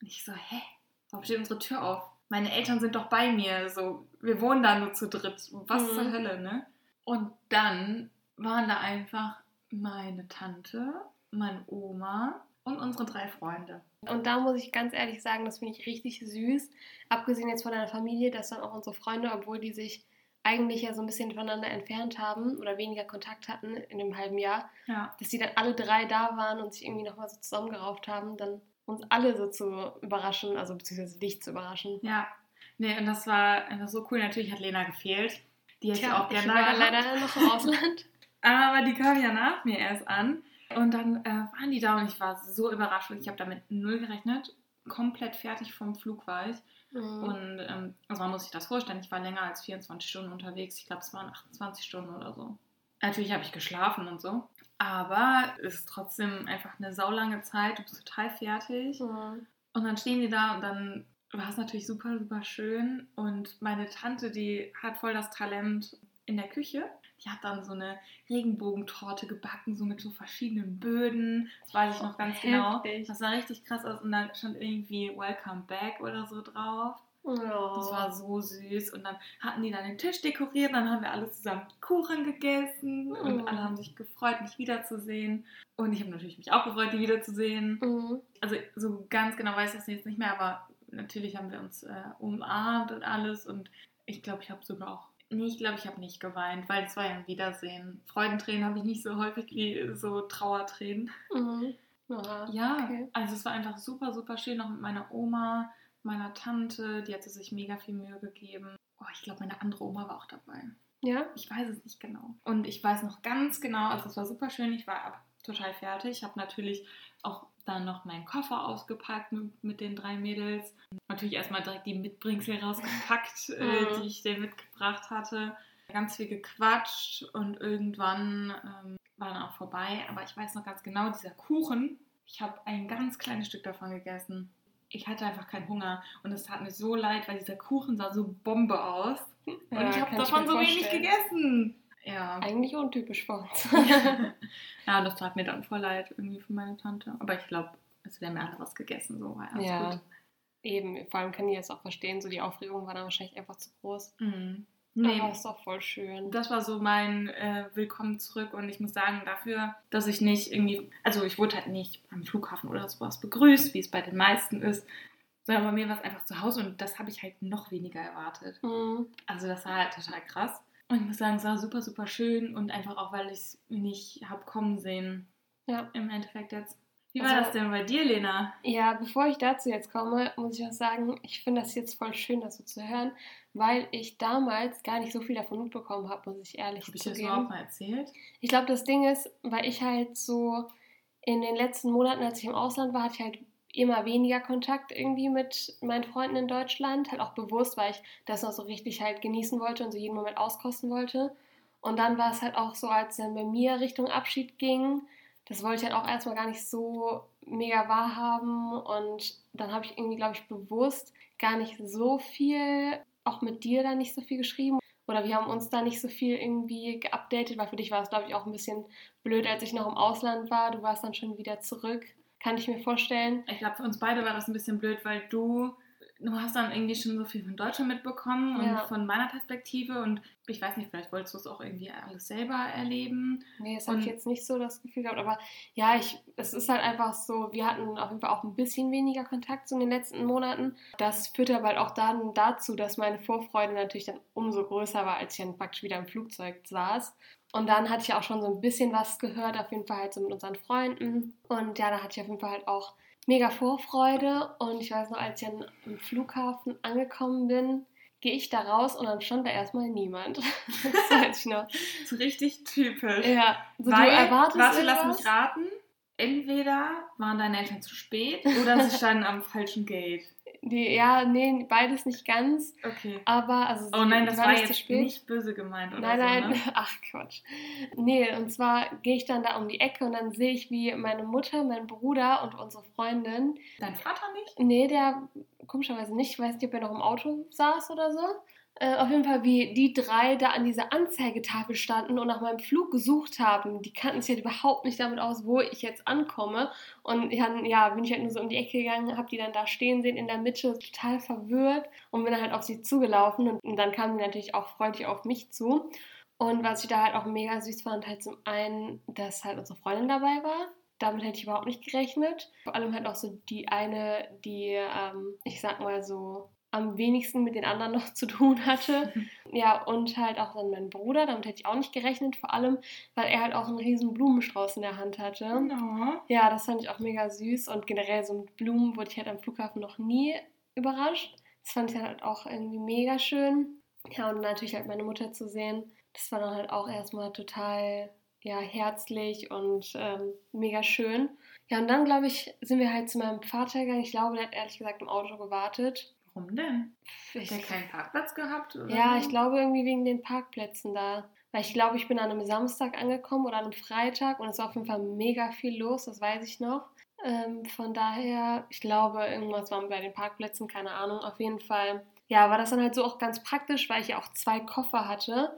Und ich so, hä? Warum steht unsere Tür auf? Meine Eltern sind doch bei mir. So, wir wohnen da nur zu dritt. Was mhm. zur Hölle, ne? Und dann waren da einfach meine Tante, meine Oma und unsere drei Freunde. Und da muss ich ganz ehrlich sagen, das finde ich richtig süß. Abgesehen jetzt von deiner Familie, dass dann auch unsere Freunde, obwohl die sich eigentlich ja so ein bisschen voneinander entfernt haben oder weniger Kontakt hatten in dem halben Jahr, ja. dass die dann alle drei da waren und sich irgendwie nochmal so zusammengerauft haben, dann uns alle so zu überraschen, also beziehungsweise dich zu überraschen. Ja, nee, und das war einfach so cool. Natürlich hat Lena gefehlt. Die hätte ich auch gerne ich war leider noch im Ausland. Aber die kam ja nach mir erst an. Und dann äh, waren die da und ich war so überrascht und ich habe damit null gerechnet. Komplett fertig vom Flug war ich. Mhm. Und ähm, also man muss sich das vorstellen, ich war länger als 24 Stunden unterwegs. Ich glaube, es waren 28 Stunden oder so. Natürlich habe ich geschlafen und so. Aber es ist trotzdem einfach eine saulange Zeit. Du bist total fertig. Mhm. Und dann stehen die da und dann war es natürlich super, super schön. Und meine Tante, die hat voll das Talent in der Küche. Die hat dann so eine Regenbogentorte gebacken, so mit so verschiedenen Böden. Das weiß ich noch ganz genau. Heftig. genau. Das sah richtig krass aus und da stand irgendwie Welcome Back oder so drauf. Oh. Das war so süß. Und dann hatten die dann den Tisch dekoriert, dann haben wir alle zusammen Kuchen gegessen oh. und alle haben sich gefreut, mich wiederzusehen. Und ich habe natürlich mich auch gefreut, die wiederzusehen. Mhm. Also so ganz genau weiß ich das jetzt nicht mehr, aber natürlich haben wir uns äh, umarmt und alles. Und ich glaube, ich habe sogar auch Nee, ich glaube, ich habe nicht geweint, weil es war ja ein Wiedersehen. Freudentränen habe ich nicht so häufig wie so Trauertränen. Mhm. Aha, ja, okay. also es war einfach super, super schön, auch mit meiner Oma, meiner Tante, die hatte sich mega viel Mühe gegeben. Oh, ich glaube, meine andere Oma war auch dabei. Ja? Ich weiß es nicht genau. Und ich weiß noch ganz genau, also es war super schön, ich war total fertig. Ich habe natürlich auch dann noch meinen Koffer ausgepackt mit, mit den drei Mädels. Natürlich erstmal direkt die Mitbringsel rausgepackt, äh, mhm. die ich denen mitgebracht hatte. Ganz viel gequatscht und irgendwann ähm, war dann auch vorbei. Aber ich weiß noch ganz genau, dieser Kuchen, ich habe ein ganz kleines Stück davon gegessen. Ich hatte einfach keinen Hunger und es tat mir so leid, weil dieser Kuchen sah so Bombe aus. Und ja, ich habe davon so wenig gegessen. Ja. Eigentlich untypisch für uns. ja, das tat mir dann voll leid irgendwie für meine Tante. Aber ich glaube, es wäre mir was gegessen, so war alles ja. gut. Eben, vor allem kann ich jetzt auch verstehen, so die Aufregung war dann wahrscheinlich einfach zu groß. Mhm. Nee, Aber ist doch voll schön. Das war so mein äh, Willkommen zurück und ich muss sagen, dafür, dass ich nicht irgendwie, also ich wurde halt nicht am Flughafen oder sowas begrüßt, wie es bei den meisten ist, sondern bei mir war es einfach zu Hause und das habe ich halt noch weniger erwartet. Mhm. Also das war halt total krass. Und ich muss sagen, es war super, super schön und einfach auch, weil ich es nicht habe kommen sehen. Ja. Im Endeffekt jetzt. Wie war also, das denn bei dir, Lena? Ja, bevor ich dazu jetzt komme, muss ich auch sagen, ich finde das jetzt voll schön, das so zu hören, weil ich damals gar nicht so viel davon mitbekommen habe, muss ich ehrlich sagen. Habe ich das überhaupt mal erzählt? Ich glaube, das Ding ist, weil ich halt so in den letzten Monaten, als ich im Ausland war, hatte ich halt immer weniger Kontakt irgendwie mit meinen Freunden in Deutschland, halt auch bewusst, weil ich das noch so richtig halt genießen wollte und so jeden Moment auskosten wollte. Und dann war es halt auch so, als dann bei mir Richtung Abschied ging, das wollte ich halt auch erstmal gar nicht so mega wahrhaben und dann habe ich irgendwie, glaube ich, bewusst gar nicht so viel, auch mit dir da nicht so viel geschrieben oder wir haben uns da nicht so viel irgendwie geupdatet, weil für dich war es, glaube ich, auch ein bisschen blöd, als ich noch im Ausland war. Du warst dann schon wieder zurück kann ich mir vorstellen. Ich glaube, für uns beide war das ein bisschen blöd, weil du du hast dann irgendwie schon so viel von Deutschland mitbekommen und ja. von meiner Perspektive und ich weiß nicht, vielleicht wolltest du es auch irgendwie alles selber erleben. Nee, das habe ich jetzt nicht so das Gefühl gehabt, aber ja, ich, es ist halt einfach so, wir hatten auf jeden Fall auch ein bisschen weniger Kontakt so in den letzten Monaten. Das führte aber halt auch dann dazu, dass meine Vorfreude natürlich dann umso größer war, als ich dann praktisch wieder im Flugzeug saß. Und dann hatte ich auch schon so ein bisschen was gehört, auf jeden Fall halt so mit unseren Freunden. Und ja, da hatte ich auf jeden Fall halt auch mega Vorfreude und ich weiß noch, als ich am Flughafen angekommen bin, gehe ich da raus und dann stand da erstmal niemand. das weiß ich noch. So richtig typisch. Ja, so Weil, du erwartest Warte, lass mich raten. entweder waren deine Eltern zu spät oder sie standen am falschen Gate. Die, ja, nee, beides nicht ganz. Okay. Aber, also, Oh nein, das war nicht zu jetzt nicht böse gemeint oder Nein, so, nein, ne? ach Quatsch. Nee, und zwar gehe ich dann da um die Ecke und dann sehe ich, wie meine Mutter, mein Bruder und unsere Freundin, Dein Vater nicht? nee, der komischerweise nicht, ich weiß nicht, ob er noch im Auto saß oder so. Äh, auf jeden Fall, wie die drei da an dieser Anzeigetafel standen und nach meinem Flug gesucht haben. Die kannten sich halt überhaupt nicht damit aus, wo ich jetzt ankomme. Und dann, ja, bin ich halt nur so um die Ecke gegangen, habe die dann da stehen sehen in der Mitte, total verwirrt und bin dann halt auf sie zugelaufen. Und, und dann kamen die natürlich auch freudig auf mich zu. Und was ich da halt auch mega süß fand, halt zum einen, dass halt unsere Freundin dabei war. Damit hätte ich überhaupt nicht gerechnet. Vor allem halt auch so die eine, die, ähm, ich sag mal so, am wenigsten mit den anderen noch zu tun hatte. Ja, und halt auch dann mein Bruder, damit hätte ich auch nicht gerechnet, vor allem, weil er halt auch einen riesen Blumenstrauß in der Hand hatte. No. Ja, das fand ich auch mega süß und generell so mit Blumen wurde ich halt am Flughafen noch nie überrascht. Das fand ich halt auch irgendwie mega schön. Ja, und natürlich halt meine Mutter zu sehen, das war dann halt auch erstmal total, ja, herzlich und ähm, mega schön. Ja, und dann, glaube ich, sind wir halt zu meinem Vater gegangen. Ich glaube, der hat ehrlich gesagt im Auto gewartet. Warum denn? Ich, Hat der keinen Parkplatz gehabt? Oder ja, ich glaube irgendwie wegen den Parkplätzen da. Weil ich glaube, ich bin an einem Samstag angekommen oder an einem Freitag und es war auf jeden Fall mega viel los, das weiß ich noch. Ähm, von daher, ich glaube, irgendwas war bei den Parkplätzen, keine Ahnung. Auf jeden Fall, ja, war das dann halt so auch ganz praktisch, weil ich ja auch zwei Koffer hatte.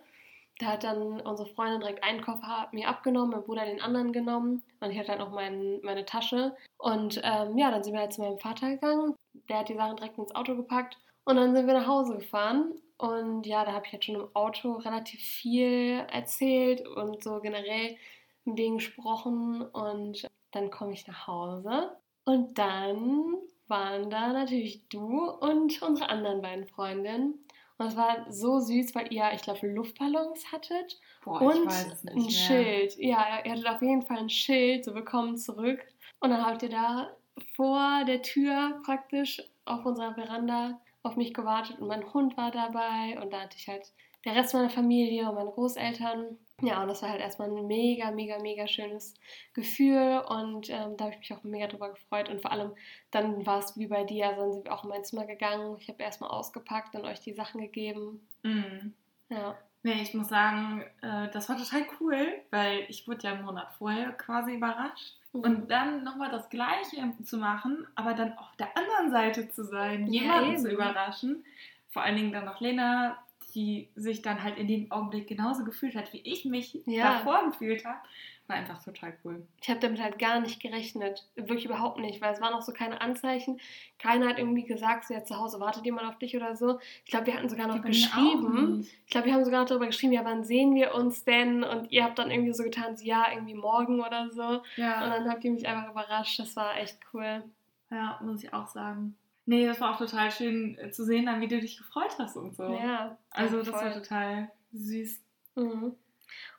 Da hat dann unsere Freundin direkt einen Koffer mir abgenommen, mein Bruder den anderen genommen und ich hatte halt noch mein, meine Tasche. Und ähm, ja, dann sind wir halt zu meinem Vater gegangen. Der hat die Sachen direkt ins Auto gepackt und dann sind wir nach Hause gefahren. Und ja, da habe ich halt schon im Auto relativ viel erzählt und so generell mit denen gesprochen. Und dann komme ich nach Hause und dann waren da natürlich du und unsere anderen beiden Freundinnen. Und es war so süß, weil ihr, ich glaube, Luftballons hattet Boah, und ein mehr. Schild. Ja, ihr hattet auf jeden Fall ein Schild, so willkommen zurück. Und dann habt ihr da vor der Tür praktisch auf unserer Veranda auf mich gewartet und mein Hund war dabei und da hatte ich halt der Rest meiner Familie und meine Großeltern. Ja, und das war halt erstmal ein mega, mega, mega schönes Gefühl und ähm, da habe ich mich auch mega drüber gefreut und vor allem dann war es wie bei dir, also dann sind wir auch in mein Zimmer gegangen. Ich habe erstmal ausgepackt und euch die Sachen gegeben. Mhm. Ja. Nee, ich muss sagen, äh, das war total cool, weil ich wurde ja einen Monat vorher quasi überrascht. Mhm. Und dann nochmal das Gleiche zu machen, aber dann auf der anderen Seite zu sein, Ja, jemanden zu eben. überraschen. Vor allen Dingen dann noch Lena, die sich dann halt in dem Augenblick genauso gefühlt hat, wie ich mich Ja. davor gefühlt habe. War einfach total cool. Ich habe damit halt gar nicht gerechnet. Wirklich überhaupt nicht, weil es waren auch so keine Anzeichen. Keiner hat irgendwie gesagt, so ja, zu Hause wartet jemand auf dich oder so. Ich glaube, wir hatten sogar noch geschrieben. Ich glaube, wir haben sogar noch darüber geschrieben, ja, wann sehen wir uns denn? Und ihr habt dann irgendwie so getan, so, ja, irgendwie morgen oder so. Und Ja, dann habt ihr mich einfach überrascht. Das war echt cool. ja, muss ich auch sagen. Nee, das war auch total schön äh, zu sehen, dann, wie du dich gefreut hast und so. Ja. Also das voll. war total süß. Mhm.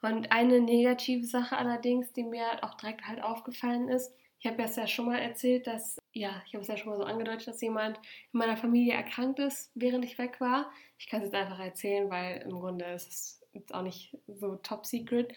Und eine negative Sache allerdings, die mir halt auch direkt halt aufgefallen ist, ich habe es ja schon mal erzählt, dass, ja, ich habe es ja schon mal so angedeutet, dass jemand in meiner Familie erkrankt ist, während ich weg war. Ich kann es jetzt einfach erzählen, weil im Grunde ist es jetzt auch nicht so top secret.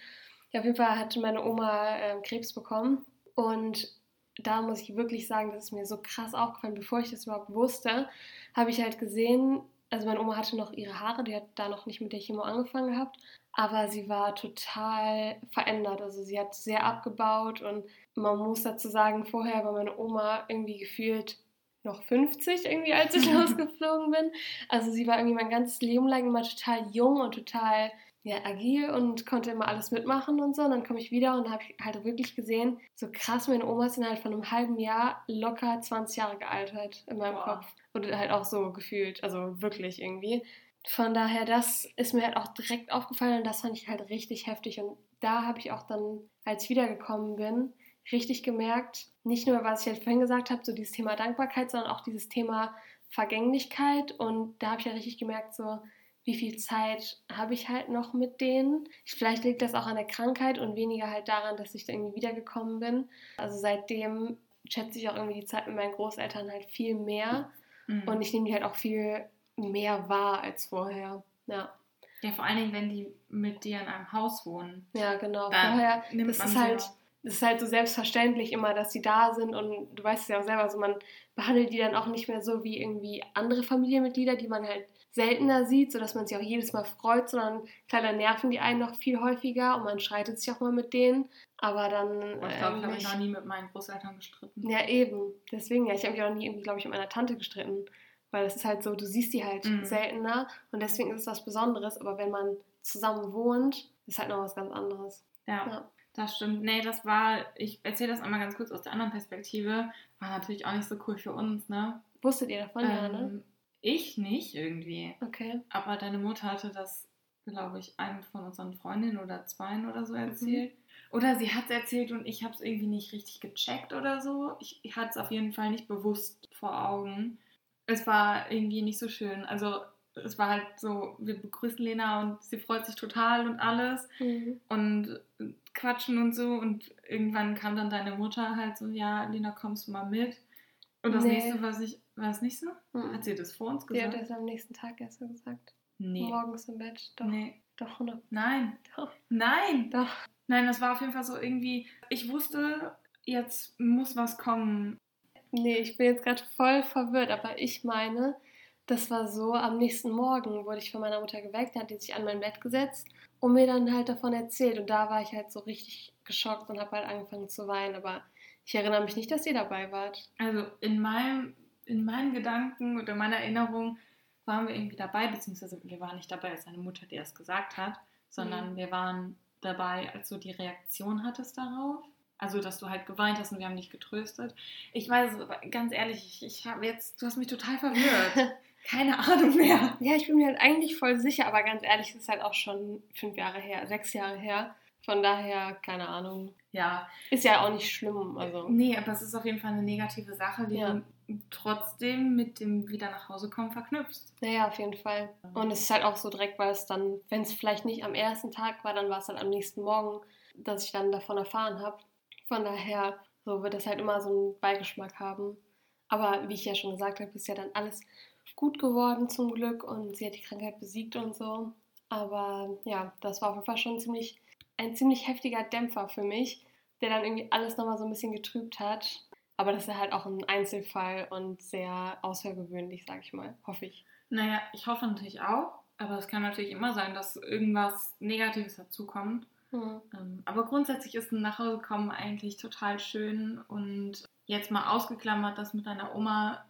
Ja, auf jeden Fall hatte meine Oma äh, Krebs bekommen und da muss ich wirklich sagen, das ist mir so krass aufgefallen, bevor ich das überhaupt wusste, habe ich halt gesehen, also meine Oma hatte noch ihre Haare, die hat da noch nicht mit der Chemo angefangen gehabt, aber sie war total verändert. Also sie hat sehr abgebaut und man muss dazu sagen, vorher war meine Oma irgendwie gefühlt noch 50 irgendwie, als ich losgeflogen bin. Also sie war irgendwie mein ganzes Leben lang immer total jung und total ja, agil und konnte immer alles mitmachen und so. Und dann komme ich wieder und habe halt wirklich gesehen, so krass, meine Oma ist innerhalb von einem halben Jahr locker 20 Jahre gealtert in meinem Boah. Kopf. Und halt auch so gefühlt, also wirklich irgendwie. Von daher, das ist mir halt auch direkt aufgefallen und das fand ich halt richtig heftig. Und da habe ich auch dann, als ich wiedergekommen bin, richtig gemerkt, nicht nur, was ich halt vorhin gesagt habe, so dieses Thema Dankbarkeit, sondern auch dieses Thema Vergänglichkeit. Und da habe ich ja richtig gemerkt, so, wie viel Zeit habe ich halt noch mit denen. Vielleicht liegt das auch an der Krankheit und weniger halt daran, dass ich da irgendwie wiedergekommen bin. Also seitdem schätze ich auch irgendwie die Zeit mit meinen Großeltern halt viel mehr. Mhm. Und ich nehme die halt auch viel mehr wahr als vorher. Ja, ja, vor allen Dingen, wenn die mit dir in einem Haus wohnen. ja genau. Dann vorher, nimmt das man ist halt, auch. es ist halt so selbstverständlich immer, dass sie da sind und du weißt es ja auch selber, so man behandelt die dann auch nicht mehr so wie irgendwie andere Familienmitglieder, die man halt seltener sieht, sodass man sich auch jedes Mal freut, sondern dann nerven die einen noch viel häufiger und man streitet sich auch mal mit denen. Aber dann. Oh, ich glaube, ich habe mich noch nie mit meinen Großeltern gestritten. Ja, eben. Deswegen, ja, ich habe mich auch nie irgendwie, glaube ich, mit meiner Tante gestritten. Weil es ist halt so, du siehst die halt mhm. seltener und deswegen ist es was Besonderes. Aber wenn man zusammen wohnt, ist halt noch was ganz anderes. Ja. ja. Das stimmt. Nee, das war, ich erzähle das einmal ganz kurz aus der anderen Perspektive, war natürlich auch nicht so cool für uns, ne? Wusstet ihr davon, ähm, ja, ne? Ich nicht irgendwie. Okay. Aber deine Mutter hatte das, glaube ich, einem von unseren Freundinnen oder zweien oder so erzählt. Mhm. Oder sie hat es erzählt und ich habe es irgendwie nicht richtig gecheckt oder so. Ich, ich hatte es auf jeden Fall nicht bewusst vor Augen. Es war irgendwie nicht so schön. Also es war halt so, wir begrüßen Lena und sie freut sich total und alles mhm. und quatschen und so und irgendwann kam dann deine Mutter halt so, ja, Lena, kommst du mal mit? Und das nee. nächste, was ich, war es nicht so? Mhm. Hat sie das vor uns gesagt? Sie hat das am nächsten Tag erst so gesagt. Nee. Morgens im Bett, doch. Nee. Doch, ne? Nein. Doch. Nein. Doch. Nein, das war auf jeden Fall so irgendwie, ich wusste, jetzt muss was kommen. Nee, ich bin jetzt gerade voll verwirrt, aber ich meine, das war so, am nächsten Morgen wurde ich von meiner Mutter geweckt, hat die sich an mein Bett gesetzt und mir dann halt davon erzählt. Und da war ich halt so richtig geschockt und habe halt angefangen zu weinen. Aber ich erinnere mich nicht, dass ihr dabei wart. Also in, meinem, in meinen Gedanken oder meiner Erinnerung waren wir irgendwie dabei, beziehungsweise wir waren nicht dabei, als deine Mutter dir das gesagt hat, sondern mhm. wir waren dabei, als du die Reaktion hattest darauf. Also, dass du halt geweint hast und wir haben dich getröstet. Ich weiß, ganz ehrlich, ich, ich habe jetzt, du hast mich total verwirrt. Keine Ahnung mehr. Ja, ich bin mir halt eigentlich voll sicher, aber ganz ehrlich, es ist halt auch schon fünf Jahre her, sechs Jahre her. Von daher, keine Ahnung. Ja. Ist ja auch nicht schlimm. Also. Nee, aber es ist auf jeden Fall eine negative Sache, die ja. du trotzdem mit dem wieder nach Hause kommen verknüpfst. Naja, auf jeden Fall. Und es ist halt auch so direkt, weil es dann, wenn es vielleicht nicht am ersten Tag war, dann war es halt am nächsten Morgen, dass ich dann davon erfahren habe. Von daher, so wird das halt immer so einen Beigeschmack haben. Aber wie ich ja schon gesagt habe, ist ja dann alles gut geworden zum Glück und sie hat die Krankheit besiegt und so. Aber ja, das war auf jeden Fall schon ziemlich, ein ziemlich heftiger Dämpfer für mich, der dann irgendwie alles nochmal so ein bisschen getrübt hat. Aber das ist halt auch ein Einzelfall und sehr außergewöhnlich, sag ich mal, hoffe ich. Naja, ich hoffe natürlich auch, aber es kann natürlich immer sein, dass irgendwas Negatives dazukommt. Mhm. Aber grundsätzlich ist ein Nachhausekommen eigentlich total schön und jetzt mal ausgeklammert, das mit deiner Oma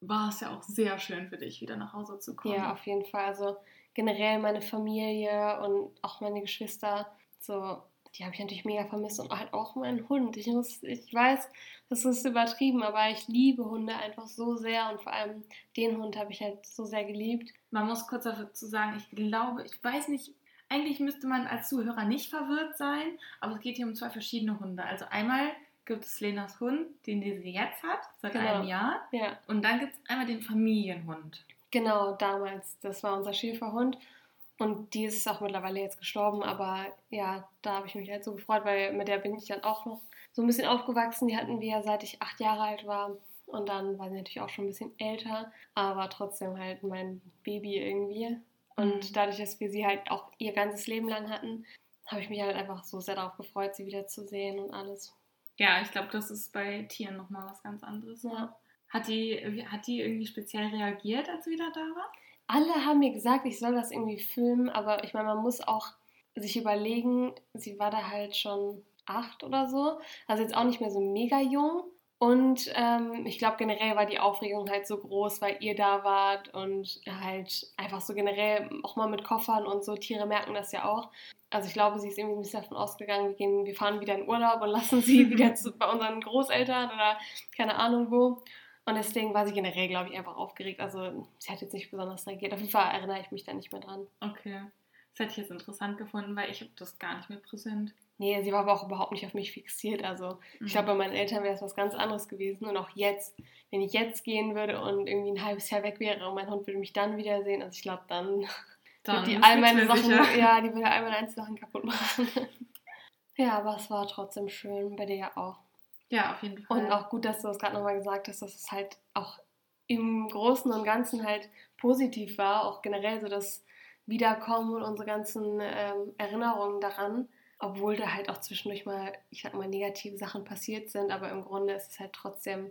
war es ja auch sehr schön für dich, wieder nach Hause zu kommen. Ja, auf jeden Fall. Also generell meine Familie und auch meine Geschwister, so, die habe ich natürlich mega vermisst und halt auch meinen Hund. Ich muss, ich weiß, das ist übertrieben, aber ich liebe Hunde einfach so sehr und vor allem den Hund habe ich halt so sehr geliebt. Man muss kurz dazu sagen, ich glaube, ich weiß nicht, eigentlich müsste man als Zuhörer nicht verwirrt sein, aber es geht hier um zwei verschiedene Hunde. Also einmal gibt es Lenas Hund, den sie jetzt hat, seit genau. einem Jahr. Ja. Und dann gibt es einmal den Familienhund. Genau, damals. Das war unser Schäferhund. Und die ist auch mittlerweile jetzt gestorben, aber ja, da habe ich mich halt so gefreut, weil mit der bin ich dann auch noch so ein bisschen aufgewachsen. Die hatten wir seit ich acht Jahre alt war. Und dann war sie natürlich auch schon ein bisschen älter, aber trotzdem halt mein Baby irgendwie. Und mhm. dadurch, dass wir sie halt auch ihr ganzes Leben lang hatten, habe ich mich halt einfach so sehr darauf gefreut, sie wiederzusehen und alles. Ja, ich glaube, das ist bei Tieren nochmal was ganz anderes. Ja. Hat, die, hat die irgendwie speziell reagiert, als du wieder da war? Alle haben mir gesagt, ich soll das irgendwie filmen, aber ich meine, man muss auch sich überlegen, sie war da halt schon acht oder so, also jetzt auch nicht mehr so mega jung. Und ähm, ich glaube, generell war die Aufregung halt so groß, weil ihr da wart und halt einfach so generell auch mal mit Koffern und so. Tiere merken das ja auch. Also ich glaube, sie ist irgendwie ein bisschen davon ausgegangen, wir, gehen, wir fahren wieder in Urlaub und lassen sie wieder zu, bei unseren Großeltern oder keine Ahnung wo. Und deswegen war sie generell, glaube ich, einfach aufgeregt. Also sie hat jetzt nicht besonders reagiert. Auf jeden Fall erinnere ich mich da nicht mehr dran. Okay. Das hätte ich jetzt interessant gefunden, weil ich habe das gar nicht mehr präsent. Nee, sie war aber auch überhaupt nicht auf mich fixiert. Also mhm. ich glaube, bei meinen Eltern wäre es was ganz anderes gewesen. Und auch jetzt, wenn ich jetzt gehen würde und irgendwie ein halbes Jahr weg wäre und mein Hund würde mich dann wiedersehen, also ich glaube, dann dann die all meine Sachen, sicher. ja, die würde all meine Einzelsachen kaputt machen. ja, aber es war trotzdem schön, bei dir ja auch. Ja, auf jeden Fall. Und auch gut, dass du das gerade nochmal gesagt hast, dass es halt auch im Großen und Ganzen halt positiv war, auch generell so das Wiederkommen und unsere ganzen ähm, Erinnerungen daran. obwohl da halt auch zwischendurch mal, ich sag mal, negative Sachen passiert sind, aber im Grunde ist es halt trotzdem,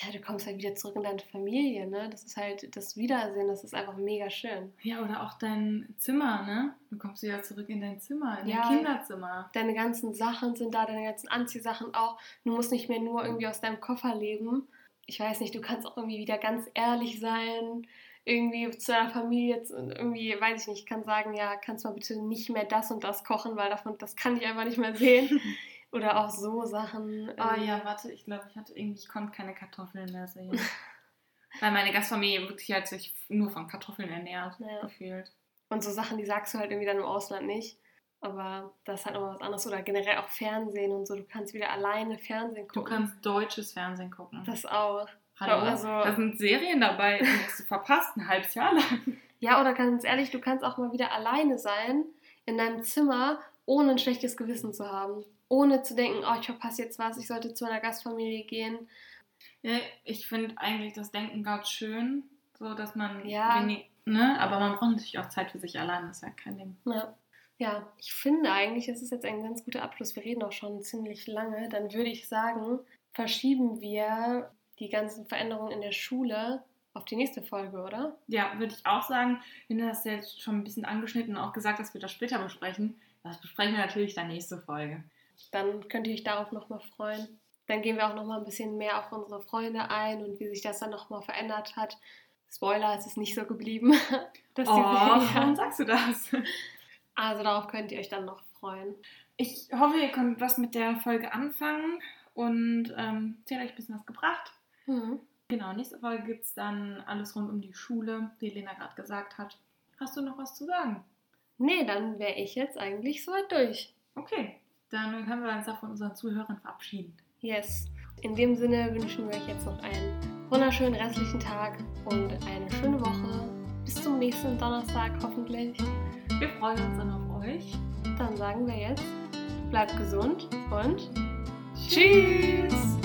ja, du kommst halt wieder zurück in deine Familie, ne? Das ist halt das Wiedersehen, das ist einfach mega schön. Ja, oder auch dein Zimmer, ne? Du kommst wieder zurück in dein Zimmer, in Ja. dein Kinderzimmer. Deine ganzen Sachen sind da, deine ganzen Anziehsachen auch. Du musst nicht mehr nur irgendwie aus deinem Koffer leben. Ich weiß nicht, du kannst auch irgendwie wieder ganz ehrlich sein. Irgendwie zu deiner Familie, jetzt irgendwie, weiß ich nicht, kann sagen, ja, kannst mal bitte nicht mehr das und das kochen, weil davon, das kann ich einfach nicht mehr sehen. Oder auch so Sachen. Oh ähm, ja, warte, ich glaube, ich hatte irgendwie, ich konnte keine Kartoffeln mehr sehen. Weil meine Gastfamilie wirklich halt sich nur von Kartoffeln ernährt, Ja. gefühlt. Und so Sachen, die sagst du halt irgendwie dann im Ausland nicht. Aber das ist halt nochmal was anderes. Oder generell auch Fernsehen und so. Du kannst wieder alleine Fernsehen Du gucken. kannst deutsches Fernsehen gucken. das auch. Hallo, also- da sind Serien dabei, die hast du verpasst, ein halbes Jahr lang. Ja, oder ganz ehrlich, du kannst auch mal wieder alleine sein in deinem Zimmer, ohne ein schlechtes Gewissen zu haben. Ohne zu denken, oh, ich verpasse jetzt was, ich sollte zu meiner Gastfamilie gehen. Ja, ich finde eigentlich das Denken ganz schön, so dass man Ja. wenig, ne, aber man braucht natürlich auch Zeit für sich allein, das ist ja kein Ding. Ja. ja, ich finde eigentlich, es ist jetzt ein ganz guter Abschluss. Wir reden auch schon ziemlich lange. Dann würde ich sagen, verschieben wir die ganzen Veränderungen in der Schule auf die nächste Folge, oder? Ja, würde ich auch sagen, wir haben das jetzt schon ein bisschen angeschnitten und auch gesagt, dass wir das später besprechen. Das besprechen wir natürlich dann nächste Folge. Dann könnt ihr euch darauf nochmal freuen. Dann gehen wir auch nochmal ein bisschen mehr auf unsere Freunde ein und wie sich das dann nochmal verändert hat. Spoiler, es ist nicht so geblieben. dass die Oh, sich- warum sagst du das? Also darauf könnt ihr euch dann noch freuen. Ich hoffe, ihr könnt was mit der Folge anfangen und ähm, sie hat euch ein bisschen was gebracht. Mhm. Genau, nächste Folge gibt es dann alles rund um die Schule, wie Lena gerade gesagt hat. Hast du noch was zu sagen? Nee, dann wäre ich jetzt eigentlich soweit durch. Okay, dann können wir uns auch von unseren Zuhörern verabschieden. Yes. In dem Sinne wünschen wir euch jetzt noch einen wunderschönen restlichen Tag und eine schöne Woche. Bis zum nächsten Donnerstag hoffentlich. Wir freuen uns dann auf euch. Dann sagen wir jetzt, bleibt gesund und tschüss!